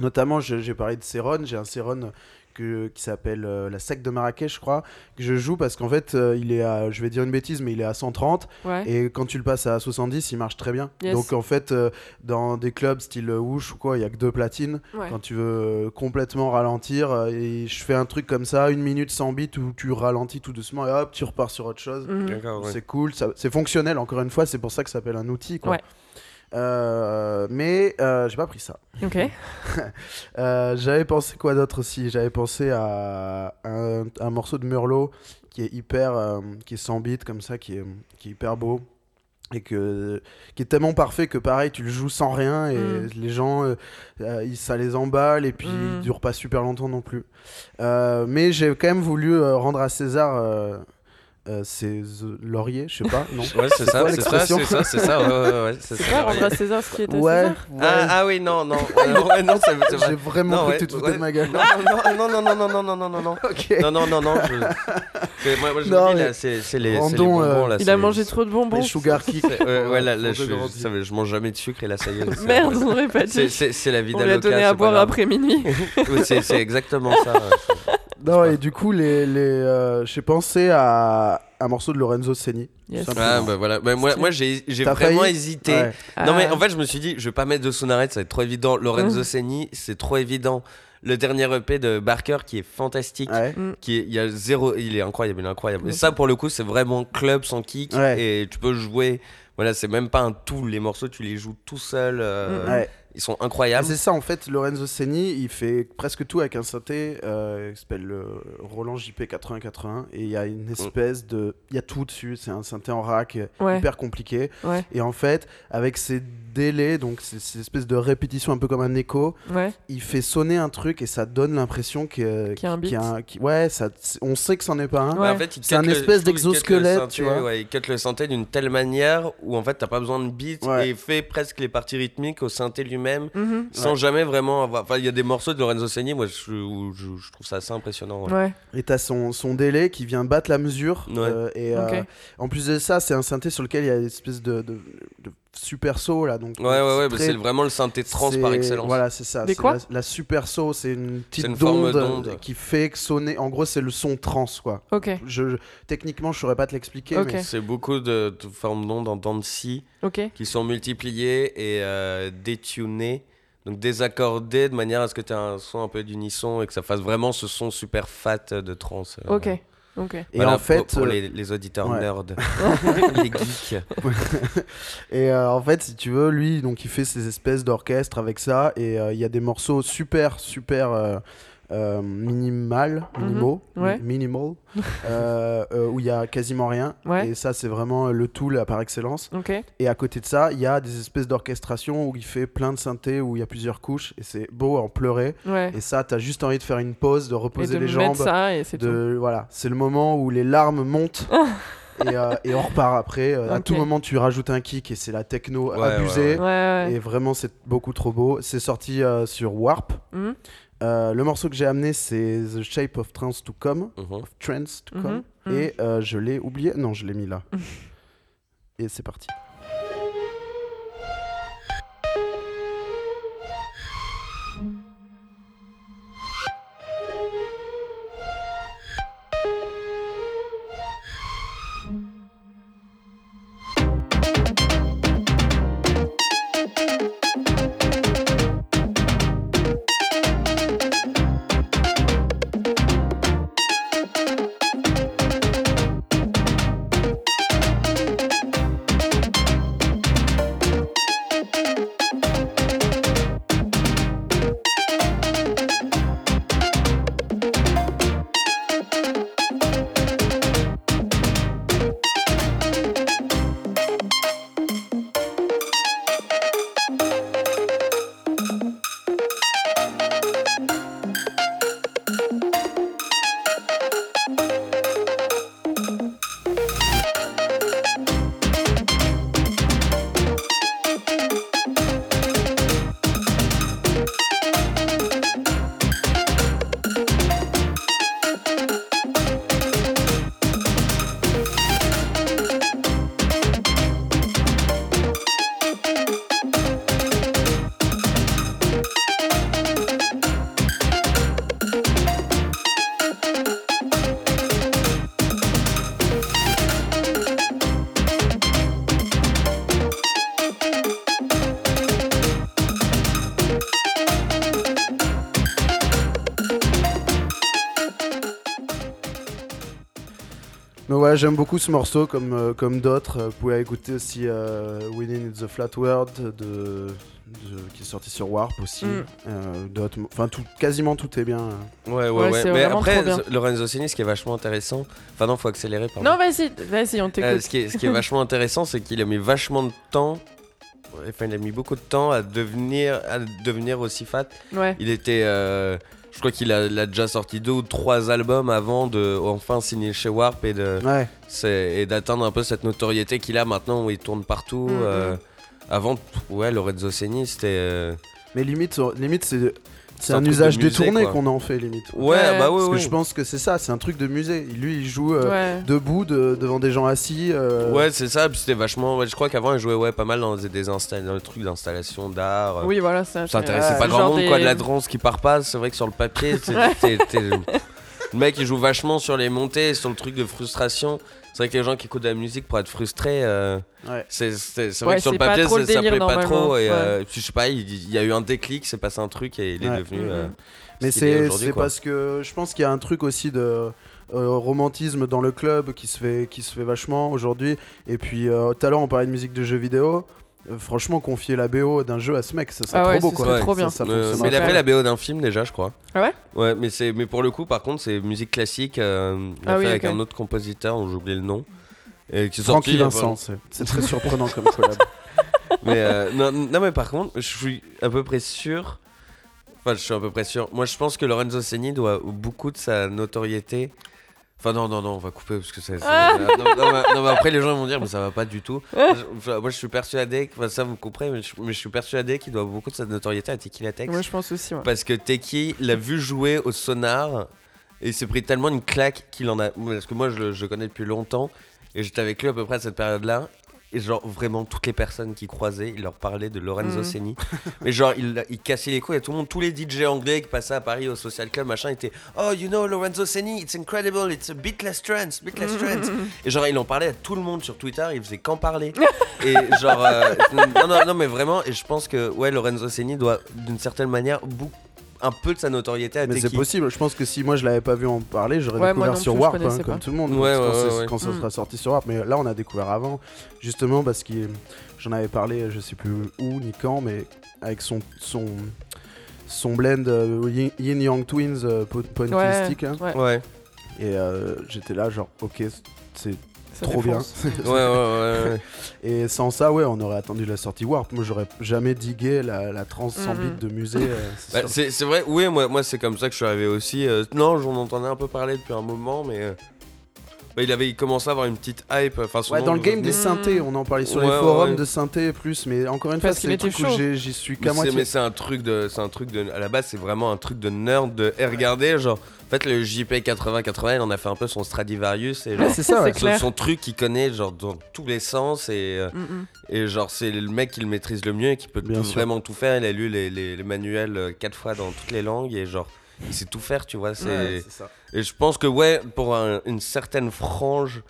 Notamment, j'ai parlé de Céron. J'ai un Céron que, qui s'appelle euh, la sec de Marrakech, je crois, que je joue parce qu'en fait, euh, il est à, je vais dire une bêtise, mais il est à 130. Ouais. Et quand tu le passes à 70, il marche très bien. Yes. Donc en fait, euh, dans des clubs style Woosh ou quoi, il y a que deux platines. Ouais. Quand tu veux complètement ralentir, euh, et je fais un truc comme ça, une minute sans beat où tu ralentis tout doucement et hop, tu repars sur autre chose. Mhm. Ouais. C'est cool, c'est fonctionnel, encore une fois, c'est pour ça que ça s'appelle un outil. Quoi. Euh, mais euh, j'ai pas pris ça. Ok. *laughs* Euh, J'avais pensé quoi d'autre aussi? J'avais pensé à un, un morceau de Murlo qui est hyper, qui est sans beat comme ça, qui est, qui est hyper beau. et que qui est tellement parfait que pareil tu le joues sans rien et Mm. les gens euh, ça les emballe et puis Mm. il dure pas super longtemps non plus Euh, mais j'ai quand même voulu rendre à César euh, euh, euh, lauriers je sais pas non Ouais, c'est ça, c'est ça, c'est ça, c'est ça, ouais, ouais, ouais, c'est C'est ça. pas rendre à César ce qui est à ouais, César ouais. Ah, ah oui, non, non, ouais, ouais, non, c'est c'est vrai. j'ai vraiment Non, cru que tu te foutais de ma gueule Non, non, non, non, non, non, non, non, non, non. Non, non, non, non. Je... c'est- Moi, moi, je Non, dis, là, c'est c'est les, c'est les rendons, bonbons. euh, là, Il c'est- a mangé trop de bonbons. les sugar kick c'est- Ouais, ouais, là, je, mange jamais de sucre et là, ça y est. c'est- Merde, on aurait pas C'est dit. c'est- c'est la vie On lui a d'Aloca. donné c'est à boire après minuit. C'est c'est exactement ça. Non et du coup les, les euh, j'ai pensé à un morceau de Lorenzo Seni Yes. Simplement. Ah, bah voilà. Bah, moi, moi j'ai vraiment failli hésité. Ouais. Non mais Ah. en fait je me suis dit je vais pas mettre de Sonaret ça va être trop évident Lorenzo *laughs* Seni c'est trop évident le dernier EP de Barker qui est fantastique Ouais. qui est, il y a zéro il est incroyable il est incroyable et Ouais. ça pour le coup c'est vraiment club sans kick Ouais. et tu peux jouer voilà c'est même pas un tout les morceaux tu les joues tout seul euh, Ouais. Ils sont incroyables C'est ça en fait, Lorenzo Seni, il fait presque tout avec un synthé euh, qui s'appelle le Roland JP 8080 et il y a une espèce de, il y a tout dessus, c'est un synthé en rack euh, Ouais. hyper compliqué Ouais, et en fait avec ces délais, donc ces, ces espèces de répétitions un peu comme un écho, ouais. il fait sonner un truc et ça donne l'impression que Qu'il y a un beat. ouais, ça, on sait que c'en est pas un. Ouais. en fait, il C'est un espèce d'exosquelette, synthé, tu vois. ouais, il cut le synthé d'une telle manière où en fait t'as pas besoin de beat Ouais. et il fait presque les parties rythmiques au synthé lui-même Mhm. sans jamais vraiment avoir. Enfin, il y a des morceaux de Lorenzo Seni, moi je, où je, je trouve ça assez impressionnant. ouais. Ouais. Et t'as son, son délai qui vient battre la mesure. Ouais. euh, et euh, en plus de ça, c'est un synthé sur lequel il y a une espèce de, de, de super saut là. Donc Ouais, ouais, ouais, bah, très- c'est vraiment le synthé trans par excellence. Voilà, c'est ça. Des quoi la, la super saut, c'est une petite une forme onde d'onde. qui fait que sonner. En gros, c'est le son trans quoi. Ok, Je, je- techniquement, je saurais pas te l'expliquer. Ok. mais C'est beaucoup de, de formes d'ondes en dents de scie qui sont multipliées et euh, détunées, donc désaccordées de manière à ce que tu aies un son un peu d'unisson et que ça fasse vraiment ce son super fat de trans. euh, Ok, ok. Et Voilà, en fait, pour, pour euh, les, les auditeurs ouais. nerds, *laughs* les geeks. *laughs* Et euh, en fait, si tu veux, lui, donc il fait ces espèces d'orchestre avec ça, et euh, il y a des morceaux super, super euh, minimal, minimaux, Mhm, ouais. minimal, *laughs* euh, euh, où il y a quasiment rien. Ouais. Et ça, c'est vraiment le tool par excellence. Et à côté de ça, il y a des espèces d'orchestration où il fait plein de synthés, où il y a plusieurs couches, et c'est beau à en pleurer. Ouais. Et ça, t'as juste envie de faire une pause, de Et reposer de les jambes. mettre ça et c'est tout. de voilà c'est le moment où les larmes montent *laughs* et, euh, et on repart après Euh, à tout moment tu rajoutes un kick et c'est la techno Ouais, abusée Ouais, ouais. et vraiment c'est beaucoup trop beau c'est sorti euh, sur Warp Mhm, Euh, le morceau que j'ai amené c'est The Shape of Trance to Come Mhm. of Trance to Mhm, Come. Mhm. et euh, je l'ai oublié. Non je l'ai mis là. *laughs* Et c'est parti J'aime beaucoup ce morceau comme, euh, comme d'autres. Euh, Vous pouvez écouter aussi euh, Winning in the Flat World de de- qui est sorti sur Warp aussi. Mm. Euh, d'autres- Enfin, tout, quasiment tout est bien. Ouais, ouais, Ouais, ouais. Mais après, trop bien. Lorenzo Ceni, ce qui est vachement intéressant. Enfin, non, faut accélérer, pardon. Non, vas-y, vas-y, on Euh, t'écoute. ce, qui est, ce qui est *laughs* vachement intéressant, c'est qu'il a mis vachement de temps. Enfin, il a mis beaucoup de temps à devenir, à devenir aussi fat. Ouais. Il était. euh, je crois qu'il a, déjà sorti deux ou trois albums avant de enfin signer chez Warp et de Ouais. et d'atteindre un peu cette notoriété qu'il a maintenant où il tourne partout. Mhm. euh, avant, ouais, Lorenzo Ceni, c'était. euh, Mais limite, limite c'est C'est un usage détourné qu'on en fait limite. Ouais, Ouais, bah ouais, Parce que ouais. je pense que c'est ça, c'est un truc de musée. Lui, il joue euh, Ouais. debout de- devant des gens assis. euh, Ouais, c'est ça. Puis c'était vachement. ouais, je crois qu'avant, il jouait ouais, pas mal dans des, des, insta- dans le truc d'installation d'art. euh, Oui, voilà, ça. Ça intéressait Ouais, pas grand monde, des- quoi, de la drance qui part pas. C'est vrai que sur le papier, *laughs* le mec il joue vachement sur les montées, sur le truc de frustration. C'est vrai que les gens qui écoutent de la musique pour être frustrés, euh, Ouais. c'est c'est- c'est Ouais, vrai que sur le papier, ça, ça délire, plaît pas trop. Et ouais. euh, puis je sais pas, il, il y a eu un déclic, c'est passé un truc et il est devenu. Mhm. euh, Mais ce qu'il est c'est parce que je pense qu'il y a un truc aussi de euh, romantisme dans le club qui se fait, qui se fait vachement aujourd'hui. Et puis tout à l'heure on parlait de musique de jeux vidéo. Euh, franchement, confier la BO d'un jeu à ce mec, ça serait Ah ouais, trop beau ce quoi. serait Ouais. trop bien. Ça, ça Euh, fonctionnerait mais il a fait la BO d'un film déjà, je crois. Ah ouais? Ouais, mais, c'est- mais pour le coup, par contre, c'est musique classique. euh, il a Ah fait oui, avec ok. un autre compositeur dont j'ai oublié le nom. Et qui est sorti Francky il y a Vincent, c'est c'est très surprenant comme collab. *laughs* mais euh, non, non, mais par contre, je suis à peu près sûr. Enfin, je suis à peu près sûr. Moi, je pense que Lorenzo Ceni doit beaucoup de sa notoriété. Enfin, non, non, non, on va couper parce que ça. ça- Ah. non, non, mais, non, mais après, les gens ils vont dire, mais ça va pas du tout. Je- moi, je suis persuadé. que- Enfin, ça, vous couperez, mais je, mais je suis persuadé qu'il doit beaucoup de sa notoriété à Tequila Tex. Moi, je pense aussi, ouais. Parce que Teki l'a vu jouer au sonar et il s'est pris tellement une claque qu'il en a. Parce que moi, je le je le connais depuis longtemps et j'étais avec lui à peu près à cette période-là. Et genre, vraiment, toutes les personnes qui croisaient, il leur parlait de Lorenzo Mhm. Ceni. *laughs* Mais genre, il, il cassait les couilles à tout le monde. Tous les DJ anglais qui passaient à Paris au Social Club, machin, étaient Oh, you know, Lorenzo Ceni, it's incredible, it's a beatless trance, beatless trance. Et genre, il en parlait à tout le monde sur Twitter, il faisait qu'en parler. *laughs* et genre, euh, non, non, non, mais vraiment, et je pense que, ouais, Lorenzo Ceni doit, d'une certaine manière, beaucoup un peu de sa notoriété à Mais c'est possible, je pense que si moi je l'avais pas vu en parler, j'aurais Ouais, découvert sur plus, Warp, hein, comme tout le monde, Ouais, quand, ouais, quand ça Mm. sera sorti sur Warp. Mais là on a découvert avant, justement parce que j'en avais parlé, je sais plus où ni quand, mais avec son, son, son blend euh, Yin Yang Twins euh, po- point Ouais, hein. ouais. Ouais, et euh, j'étais là genre ok c'est Ça trop bien. défonce. *laughs* ouais, ouais, *laughs* ouais. ouais. Et sans ça, ouais, on aurait attendu la sortie Warp. Moi, j'aurais jamais digué la, la trans sans Mhm. beat de musée. euh, *laughs* c'est Bah, c'est vrai, oui, moi, moi c'est comme ça que je suis arrivé aussi. Euh, non, j'en entendais un peu parler depuis un moment, mais euh, bah, il avait commencé à avoir une petite hype. Enfin, son Ouais, nom dans le me game des synthés, on en parlait sur Ouais, les forums ouais. de synthé plus, mais encore une Parce fois, c'est truc j'y suis Mais qu'à c'est- moitié. Mais c'est un truc de, c'est un truc de, à la base c'est vraiment un truc de nerd de. Et regardez, genre, en fait le JP 80-80, il en a fait un peu son Stradivarius et genre, Ouais, c'est ça, ouais. C'est son, son truc qu'il connaît genre dans tous les sens et, euh, Mm, mm. et genre c'est le mec qui le maîtrise le mieux et qui peut tout- vraiment tout faire. Il a lu les, les, les manuels euh, quatre fois dans toutes les langues et genre il sait tout faire, tu vois. C'est Ouais, c'est ça. et je pense que ouais, pour un- une certaine frange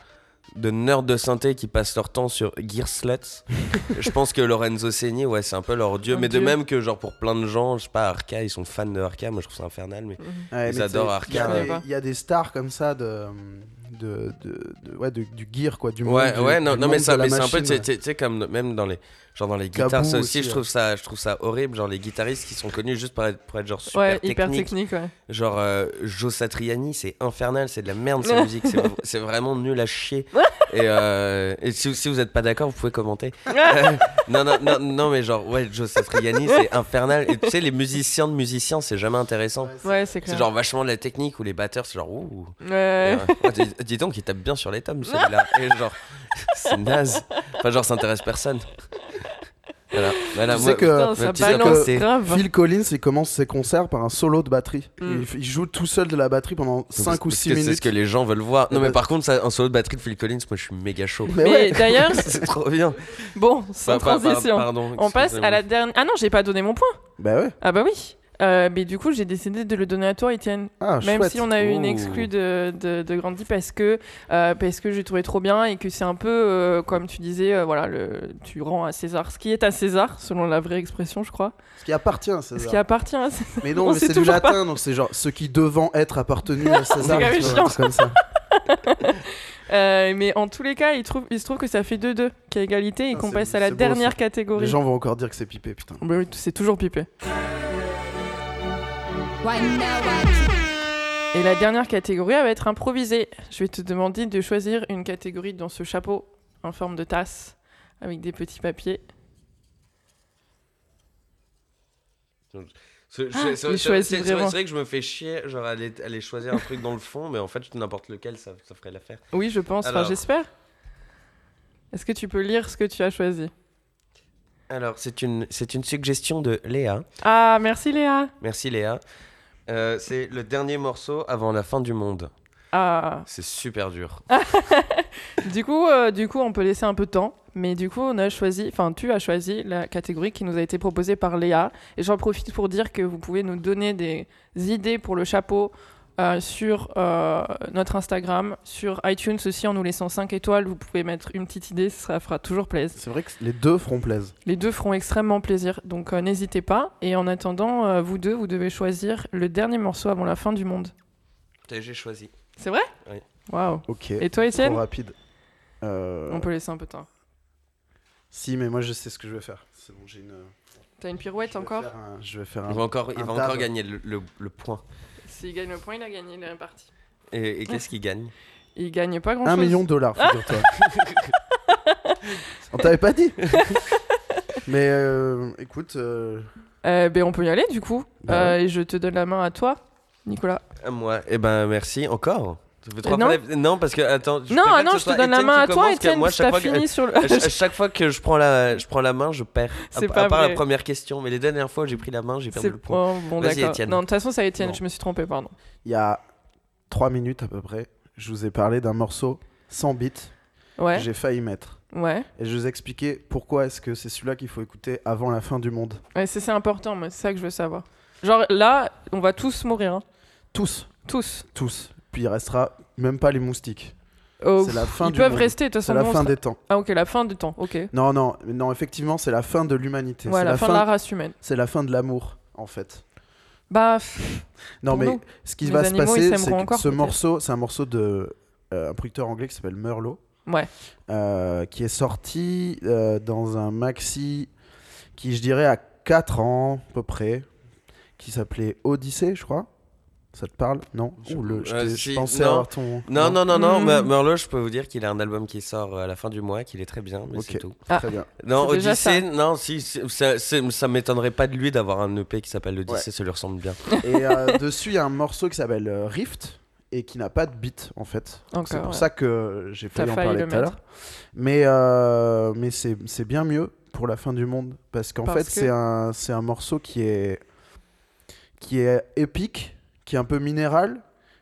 de nerds de synthé qui passent leur temps sur Gear Sluts, *laughs* je pense que Lorenzo Ceni, ouais, c'est un peu leur dieu. Un mais de même que genre pour plein de gens, je sais pas, Arca, ils sont fans de Arca, moi je trouve ça infernal. Mais Ouais, Ils mais adorent sais, il y a des- Il y, a des stars comme ça de. De, de, de- ouais, de- du gear quoi du monde ouais, ouais, du non, mais, ça, mais c'est un peu, tu sais, comme même dans les, genre dans les guitares, ça aussi, aussi, je ouais. trouve ça, je trouve ça horrible. Genre les guitaristes qui sont connus juste pour être, pour être genre super Ouais, techniques. hyper technique, ouais. Genre euh, Joe Satriani, c'est infernal, c'est de la merde cette *laughs* musique, c'est- c'est vraiment nul à chier. *laughs* Et, euh, et si, si vous êtes pas d'accord, vous pouvez commenter. *laughs* Non, non, non, non, mais genre, ouais, Joe Satriani, c'est infernal. Et tu sais, les musiciens de musiciens, c'est jamais intéressant. Ouais, c'est clair. C'est genre vachement de la technique où les batteurs, c'est genre, ouh. Ouais. Et, euh, ouais, dis, dis donc, il tape bien sur les tomes celui-là. Et genre, c'est naze. Enfin, genre, ça intéresse personne. Voilà, voilà Tu moi, sais que- Putain, ça balance grave. Phil Collins il commence ses concerts par un solo de batterie Mm. il, il joue tout seul de la batterie pendant 5 ou Parce 6 que C'est minutes ce que les gens veulent voir. Non, Mais bah- par contre, ça, un solo de batterie de Phil Collins, moi je suis méga chaud. mais Mais ouais d'ailleurs, *laughs* c'est trop bien. bon, sans Par- par- par- transition. pardon, On passe à la dernière. Ah non, j'ai pas donné mon point. bah ouais Ah bah oui. Euh, mais du coup, j'ai décidé de le donner à toi, Étienne. ah Même chouette si on a eu une exclue de, de, de Grandi parce que, euh, parce que j'ai trouvé trop bien et que c'est un peu, euh, comme tu disais, euh, voilà, le, tu rends à César ce qui est à César, selon la vraie expression, je crois. ce qui appartient à Ce César qui appartient à César. mais non on mais c'est du latin donc c'est genre ce qui devant être appartenu à *laughs* César C'est comme ça *laughs* Euh, mais en tous les cas, il, trouve, il se trouve que ça fait 2-2, qu'il y a égalité et Ah, qu'on passe à la beau, dernière catégorie. Les gens vont encore dire que c'est pipé, putain. Bah oui, c'est toujours pipé. Et la dernière catégorie, elle va être improvisée. Je vais te demander de choisir une catégorie dans ce chapeau en forme de tasse avec des petits papiers. C'est Ah, c'est- vrai que je me fais chier, genre aller, aller choisir un truc dans le fond, mais en fait n'importe lequel ça, ça ferait l'affaire. Oui, je pense, enfin j'espère. Est-ce que tu peux lire ce que tu as choisi? Alors c'est une, c'est une suggestion de Léa. Ah, merci Léa. Merci Léa. Euh, c'est le dernier morceau avant la fin du monde. Ah, C'est super dur. *laughs* du coup, euh, du coup, on peut laisser un peu de temps. Mais du coup, on a choisi, enfin, tu as choisi la catégorie qui nous a été proposée par Léa. Et j'en profite pour dire que vous pouvez nous donner des idées pour le chapeau euh, sur euh, notre Instagram, sur iTunes aussi, en nous laissant 5 étoiles. Vous pouvez mettre une petite idée, ça fera toujours plaisir. C'est vrai que les deux feront plaisir. Les deux feront extrêmement plaisir, donc euh, n'hésitez pas. Et en attendant, euh, vous deux, vous devez choisir le dernier morceau avant la fin du monde. J'ai choisi. C'est vrai? Oui. Waouh. Ok. Et toi, Étienne? Trop rapide. Euh, On peut laisser un peu de temps. Si, mais moi je sais ce que je vais faire. C'est bon, j'ai une. T'as une pirouette encore? un- Je vais faire Il va un. encore, il un va dab. encore gagner le, le- le point. S'il gagne le point, il a gagné la partie. Et, et qu'est-ce qu'il gagne? Il gagne pas grand chose. Un million de dollars, figure-toi. *laughs* On t'avait pas dit *laughs* Mais euh, écoute, euh, Euh, ben, on peut y aller du coup. Bah Euh, et je te donne la main à toi, Nicolas. À Moi, eh ben merci encore. Trois non. parce que attends. je non, ah que non, je te donne la Étienne main à toi, Étienne. Moi, tu chaque t'as fois, que, fini sur le. à ch- à chaque fois que je prends la, je prends la main, je perds. À, *laughs* C'est à pas part la première question, mais les dernières fois j'ai pris la main, j'ai perdu le point. oh, bon, d'accord. Étienne. Non, de toute façon, c'est Étienne. Non. Je me suis trompé, pardon. il y a trois minutes à peu près, je vous ai parlé d'un morceau sans beat Ouais. que j'ai failli mettre. Ouais. Et je vous ai expliqué pourquoi est-ce que c'est celui-là qu'il faut écouter avant la fin du monde. Ouais, c'est important. C'est ça que je veux savoir. Genre là, on va tous mourir. hein. Tous, Tous. tous. Puis il restera même pas les moustiques. Oh, C'est la fin Ils du peuvent monde. rester, de toute C'est façon. la nous, on fin sera- des temps. Ah, ok, la fin du temps. Ok. Non, non, non, effectivement, c'est la fin de l'humanité. Ouais, c'est la, fin, de la race humaine. C'est la fin de l'amour, en fait. Bah, pff, Non, mais nous. ce qui Les va se animaux, passer, c'est que encore, ce morceau, c'est un morceau de euh, un producteur anglais qui s'appelle Merlot, ouais. euh, qui est sorti euh, dans un maxi qui, je dirais, a 4 ans à peu près, qui s'appelait Odyssée, je crois. Ça te parle? Non Je- Ouh, le- Je, euh, je pensais non. avoir ton. Non, non, non, non. Mm. Merlot, je peux vous dire qu'il a un album qui sort à la fin du mois, qu'il est très bien, mais Ok. c'est tout. Ah. Très bien. Non, Odyssée, non, si, c'est- ça, ça m'étrennerait pas de lui d'avoir un EP qui s'appelle Odyssée, Ouais. ça lui ressemble bien. Et euh, *laughs* dessus, il y a un morceau qui s'appelle euh, Rift et qui n'a pas de beat en fait. C'est pour ouais. ça que j'ai failli en parler le tout à l'heure. Mais, euh, mais c'est c'est bien mieux pour la fin du monde parce qu'en fait, que- c'est un, c'est un morceau qui est, qui est épique, qui est un peu minéral,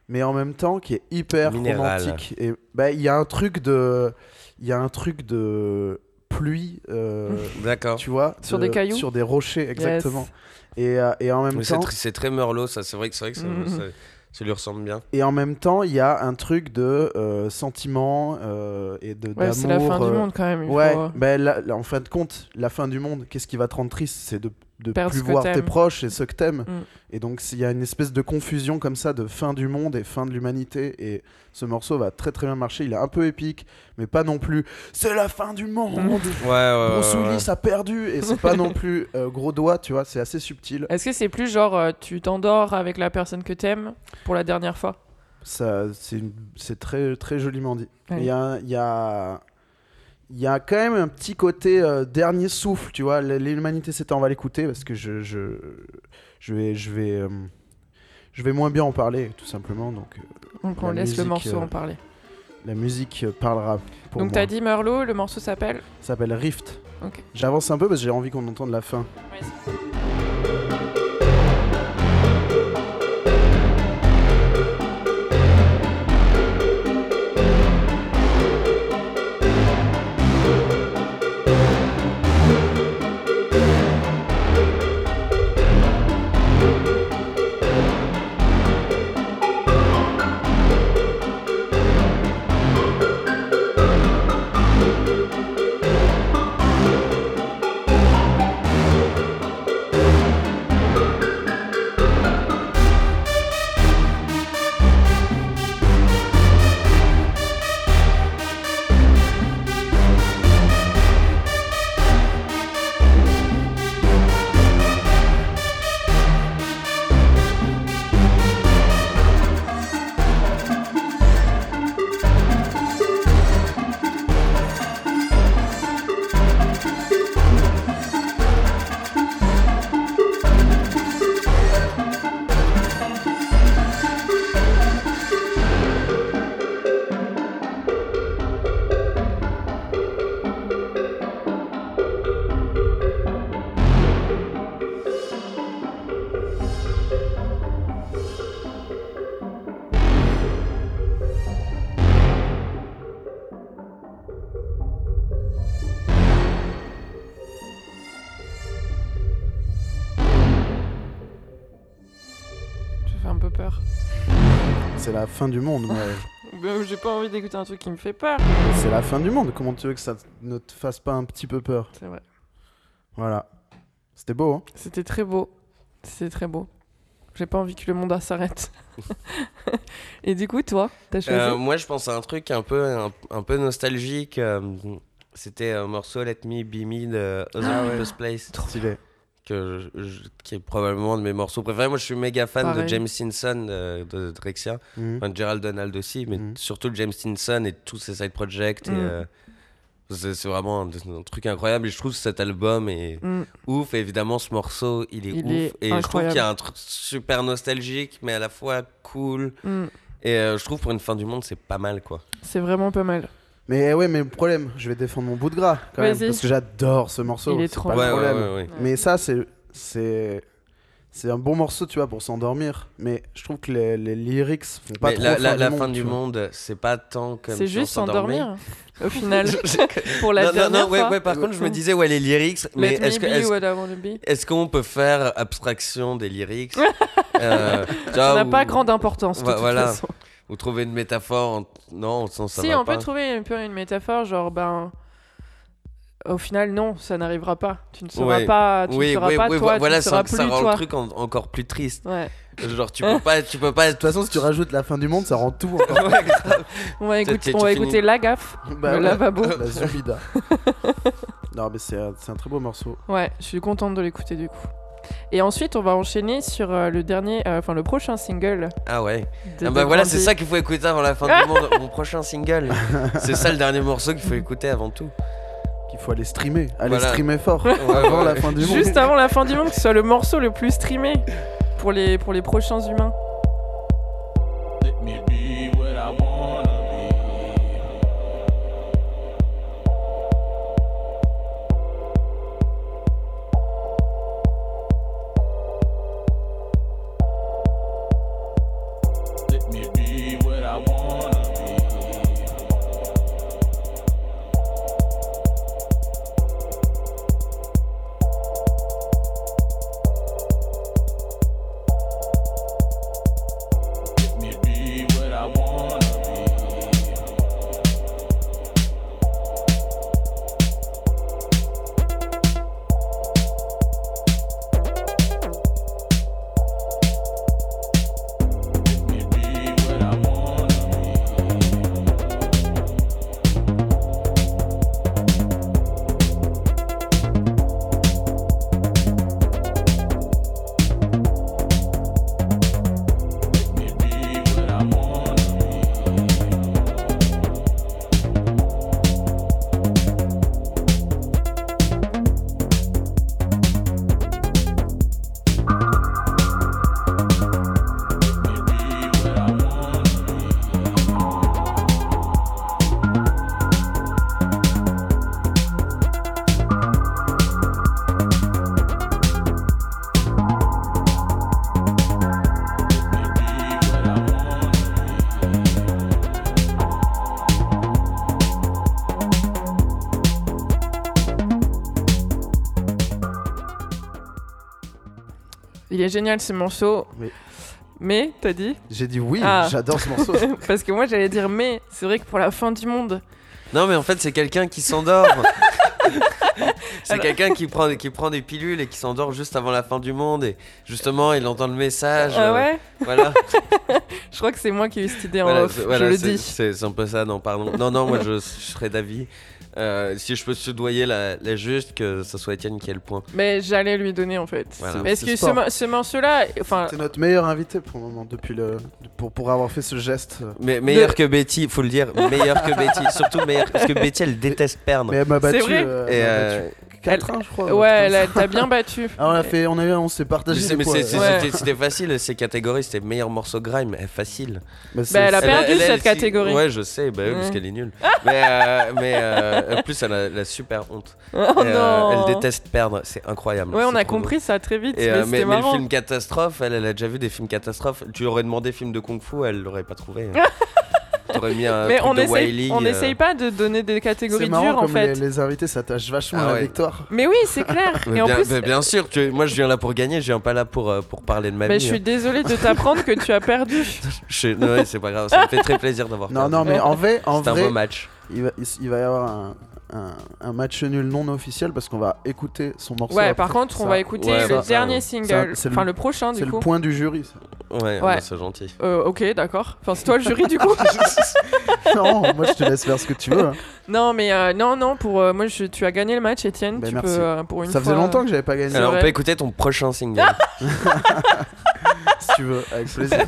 mais en même temps qui est hyper Minéral. romantique. Et bah, il y a un truc de. Il y a un truc de pluie, euh, *laughs* D'accord. tu vois, Sur de- des cailloux sur des rochers, exactement. Yes. Et, euh, et en même Mais c'est temps, tr- c'est très Merlot, ça. C'est vrai que, c'est vrai que ça, Mhm. ça- ça lui ressemble bien. Et en même temps, il y a un truc de euh, sentiment euh, et de Ouais, c'est la fin du euh, monde quand même. il Ouais, faut, ben là, là, en fin de compte, la fin du monde, qu'est-ce qui va te rendre triste? C'est de de Perdre plus voir tes proches et ceux que t'aimes. Mm. Et donc, s'il y a une espèce de confusion comme ça de fin du monde et fin de l'humanité. Et ce morceau va très très bien marcher. Il est un peu épique, mais pas non plus. C'est la fin du monde Mm. Ouais, ouais. Bruce ouais, ouais. Willis a perdu Et c'est pas non *laughs* plus euh, gros doigt, tu vois, c'est assez subtil. Est-ce que c'est plus genre euh, tu t'endors avec la personne que t'aimes pour la dernière fois? Ça, c'est une- c'est très, très joliment dit. Ouais. Il y a, il y, a, il y a quand même un petit côté euh, dernier souffle, tu vois. L'humanité s'éteint, on va l'écouter parce que je, je, je vais, je vais, euh, je vais moins bien en parler, tout simplement. Donc, euh, Donc on La laisse le morceau en parler. la musique parlera pour Donc t'as dit Merlot, le morceau s'appelle Ça s'appelle Rift. Ok. J'avance un peu parce que j'ai envie qu'on entende la fin. La fin du monde, ouais. *laughs* Ben, J'ai pas envie d'écouter un truc qui me fait peur. C'est la fin du monde. Comment tu veux que ça ne te fasse pas un petit peu peur? C'est vrai. Voilà. C'était beau, hein? C'était très beau. C'était très beau. J'ai pas envie que le monde s'arrête. *laughs* Et du coup, toi, t'as choisi? Euh, moi, je pense à un truc un peu, un, un peu nostalgique. euh, C'était un morceau Let Me Be Me de Other Ah ouais. People's Place, Stylé. Que je- qui est probablement un de mes morceaux préférés. Moi, je suis méga fan Pareil. de James Stinson de, de Drexia, Mhm. enfin, de Gerald Donald aussi, mais Mhm. surtout de James Stinson et tous ses side projects. Mhm. euh, c'est vraiment un, un truc incroyable et je trouve que cet album est Mm. ouf. Et évidemment, ce morceau, il est Il ouf. est et je trouve qu'il y a un truc super nostalgique, mais à la fois cool. Mm. Et euh, je trouve pour une fin du monde, c'est pas mal quoi. C'est vraiment pas mal. Mais ouais, mais le problème, je vais défendre mon bout de gras quand même. Vas-y. Parce que j'adore ce morceau. Il est trop pas bien. le ouais, problème. ouais, ouais. Mais ça, c'est. C'est. C'est un bon morceau, tu vois, pour s'endormir. Mais je trouve que les, les lyrics font pas Mais trop la, la- la fin fin du monde. monde, c'est pas tant comme C'est juste s'endormir, au final. *laughs* *laughs* Pour la non, non, dernière non, ouais, fois. ouais, par contre, je me disais, ouais, les lyrics, mais est-ce que- be est-ce what I wanna be. est-ce qu'on peut faire abstraction des lyrics *laughs* euh, Ça n'a ou- pas grande importance, de toute voilà. façon. Ou trouver une métaphore en- Non, ça, ça si, va on pas. peut trouver un peu une métaphore, genre, ben... Au final, non, ça n'arrivera pas. Tu ne seras Ouais. pas, tu ne Oui, seras oui, pas oui, toi, voilà, tu ne seras ça, plus ça rend toi. le truc en- encore plus triste. Ouais. Genre, tu peux pas, tu peux pas De toute façon, si tu rajoutes la fin du monde, ça rend tout *laughs* encore. Ouais, grave. On va tu on va écouter La Gaffe, Bah le ouais. lavabo. La Zubida. *laughs* non, mais c'est un très beau morceau. Ouais, je suis contente de l'écouter du coup. Et ensuite, on va enchaîner sur euh, le dernier, euh, enfin le prochain single. Ah ouais. De Ah bah The voilà, c'est ça qu'il faut écouter avant la fin du *laughs* monde. Mon prochain single. C'est ça le dernier morceau qu'il faut écouter avant tout. Qu'il faut aller streamer. Aller Voilà. streamer fort. Avant la fin du monde. Juste avant la fin du monde, que ce soit le morceau le plus streamé pour les, pour les prochains humains. Let me be est génial ce morceau. Oui. Mais, t'as dit J'ai dit oui, Ah. j'adore ce morceau. *laughs* Parce que moi j'allais dire mais, c'est vrai que pour la fin du monde. Non, mais en fait, c'est quelqu'un qui s'endort. *laughs* c'est Alors- quelqu'un qui prend, qui prend des pilules et qui s'endort juste avant la fin du monde. Et justement, il entend le message. Ah euh, ouais? Voilà. *laughs* Je crois que c'est moi qui ai eu cette idée en voilà, off. Je le dis. C'est un peu ça, non, pardon. Non, non, moi je, serais d'avis. Euh, si je peux soudoyer la, la juste, que ce soit Étienne qui ait le point. Mais j'allais lui donner en fait. Voilà. Parce que ce, ce morceau-là. C'est notre meilleur invité pour le moment, depuis le, pour, pour avoir fait ce geste. Mais, meilleur que Betty, il faut le dire, meilleur que Betty. Surtout meilleur. Parce que Betty, elle déteste perdre. Mais elle m'a battu. Vrai euh, et, euh, 4 ans, je crois. Ouais, elle t'as bien battu. *laughs* Ah, on, a fait, on, s'est partagé. C'était facile, ces catégories, c'était meilleur morceau grime, eh, facile. Bah, bah, elle a perdu cette catégorie. Ouais, je sais, bah, parce qu'elle est nulle. mais euh, *laughs* mais euh, en plus, elle a la super honte. Oh euh, elle déteste perdre, c'est incroyable. Ouais, on a compris ça très vite. Mais, mais le film Catastrophe, elle, a déjà vu des films catastrophes. Tu lui aurais demandé film de kung fu, elle l'aurait pas trouvé. Hein. *laughs* t'aurais mis un Mais truc on de essaye, Wiley, on euh, essaye pas de donner des catégories marrant dures en comme fait. les, les invités s'attachent vachement Ah à la victoire. Mais oui, c'est clair. Mais *laughs* Et en bien, plus, mais bien sûr, tu- moi je viens là pour gagner, je viens pas là pour, euh, pour parler de ma mais vie. je suis hein. désolée de t'apprendre que tu as perdu. *laughs* Je- ouais, c'est pas grave, ça me fait très plaisir d'avoir Non, perdu. non, mais en vrai, en C'est un vrai beau match. il, va, il, il va y avoir un, un, un match nul non officiel parce qu'on va écouter son morceau. Ouais, après. par contre, on Ça, va écouter Ouais, le bah, ça, dernier ça, single, c'est le- enfin le prochain C'est du le coup. point du jury. ça. Ouais, Ouais. bah, c'est gentil. Euh, ok, d'accord. Enfin, c'est toi le jury du coup. *laughs* non, moi je te laisse faire ce que tu veux. hein. non, mais euh, non, non, pour euh, moi, je- tu as gagné le match, Étienne. Bah, tu merci. peux euh, pour une Ça fois. faisait longtemps que j'avais pas gagné. C'est Alors on peut écouter ton prochain single. *laughs* si tu veux, avec plaisir. *laughs*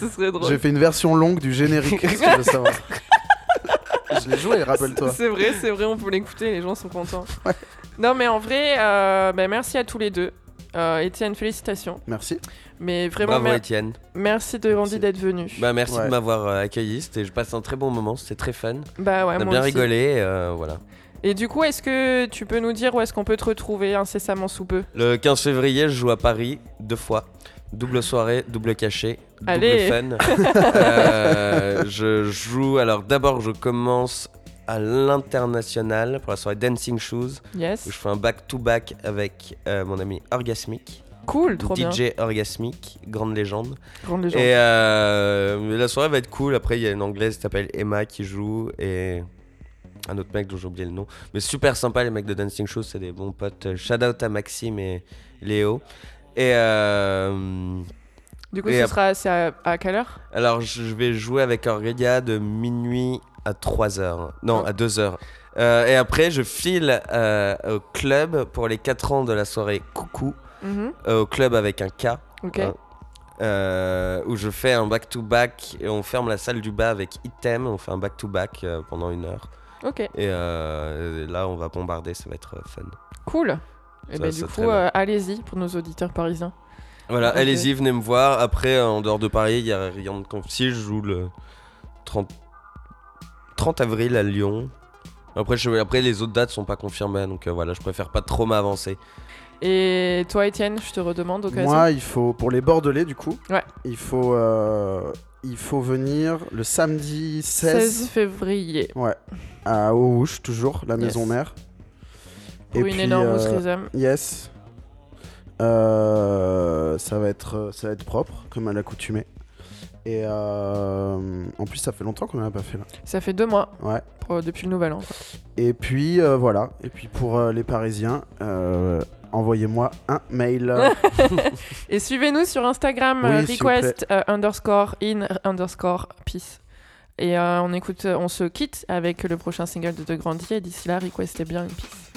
Ce serait drôle. J'ai fait une version longue du générique, si tu veux savoir. Je l'ai joué, rappelle-toi. C'est vrai, c'est vrai, on peut l'écouter, les gens sont contents. Non, mais en vrai, euh, bah, merci à tous les deux. Euh, Étienne, félicitations. Merci. Mais vraiment, Bravo mer- Étienne. merci de Randy Merci. d'être venu. Bah merci Ouais. de m'avoir euh, accueilli, c'était je passe un très bon moment, c'était très fun. Bah ouais, on a bien aussi. rigolé, euh, voilà. Et du coup, est-ce que tu peux nous dire où est-ce qu'on peut te retrouver incessamment sous peu? Le 15 février, je joue à Paris deux fois. Double soirée, double cachet, Allez. double fun. *laughs* Euh, je joue, alors d'abord je commence à l'international pour la soirée Dancing Shoes, Yes. où je fais un back-to-back avec euh, mon ami Orgasmic, Cool, trop bien. DJ Orgasmic, grande légende. Grande légende. Et euh, la soirée va être cool. Après, il y a une anglaise qui s'appelle Emma qui joue et un autre mec dont j'ai oublié le nom. Mais super sympa, les mecs de Dancing Shoes, c'est des bons potes. Shout out à Maxime et Léo. Et euh, Du coup, et ce sera à, à quelle heure? Alors, je vais jouer avec Aurélia de minuit à 3h. Non, Oh. à 2h. Euh, et après, je file euh, au club pour les 4 ans de la soirée Coucou. Mhm. au club avec un K. Ok. Euh, euh, où je fais un back-to-back et on ferme la salle du bas avec Item. On fait un back-to-back euh, pendant une heure. Ok. Et euh, là, on va bombarder, ça va être euh, fun. Cool. Et Ça, ben du coup, euh, allez-y pour nos auditeurs parisiens. Voilà, allez-y, venez me voir. Après, en dehors de Paris, il n'y a rien de conf- Si, je joue le 30, 30 avril à Lyon. Après, je... Après, les autres dates sont pas confirmées, donc euh, voilà, je préfère pas trop m'avancer. Et toi, Étienne, je te redemande au cas où. Moi, il faut, pour les Bordelais, du coup, Ouais. il, faut, euh, il faut venir le samedi 16, 16 février. ouais, à Ououche, toujours, la Yes. maison mère. Pour Et une puis, énorme euh. Yes. Euh, ça, va être, euh, ça va être propre, comme à l'accoutumée. Et euh, en plus, ça fait longtemps qu'on n'a pas fait là. Ça fait deux mois Ouais. pour- depuis le nouvel an. Et puis euh, voilà. Et puis pour euh, les Parisiens, envoyez-moi un mail. *laughs* Et suivez-nous sur Instagram, Oui, request euh, underscore in underscore peace. Et euh, on écoute, on se quitte avec le prochain single de De Grandier. Et d'ici là, requestez bien une peace.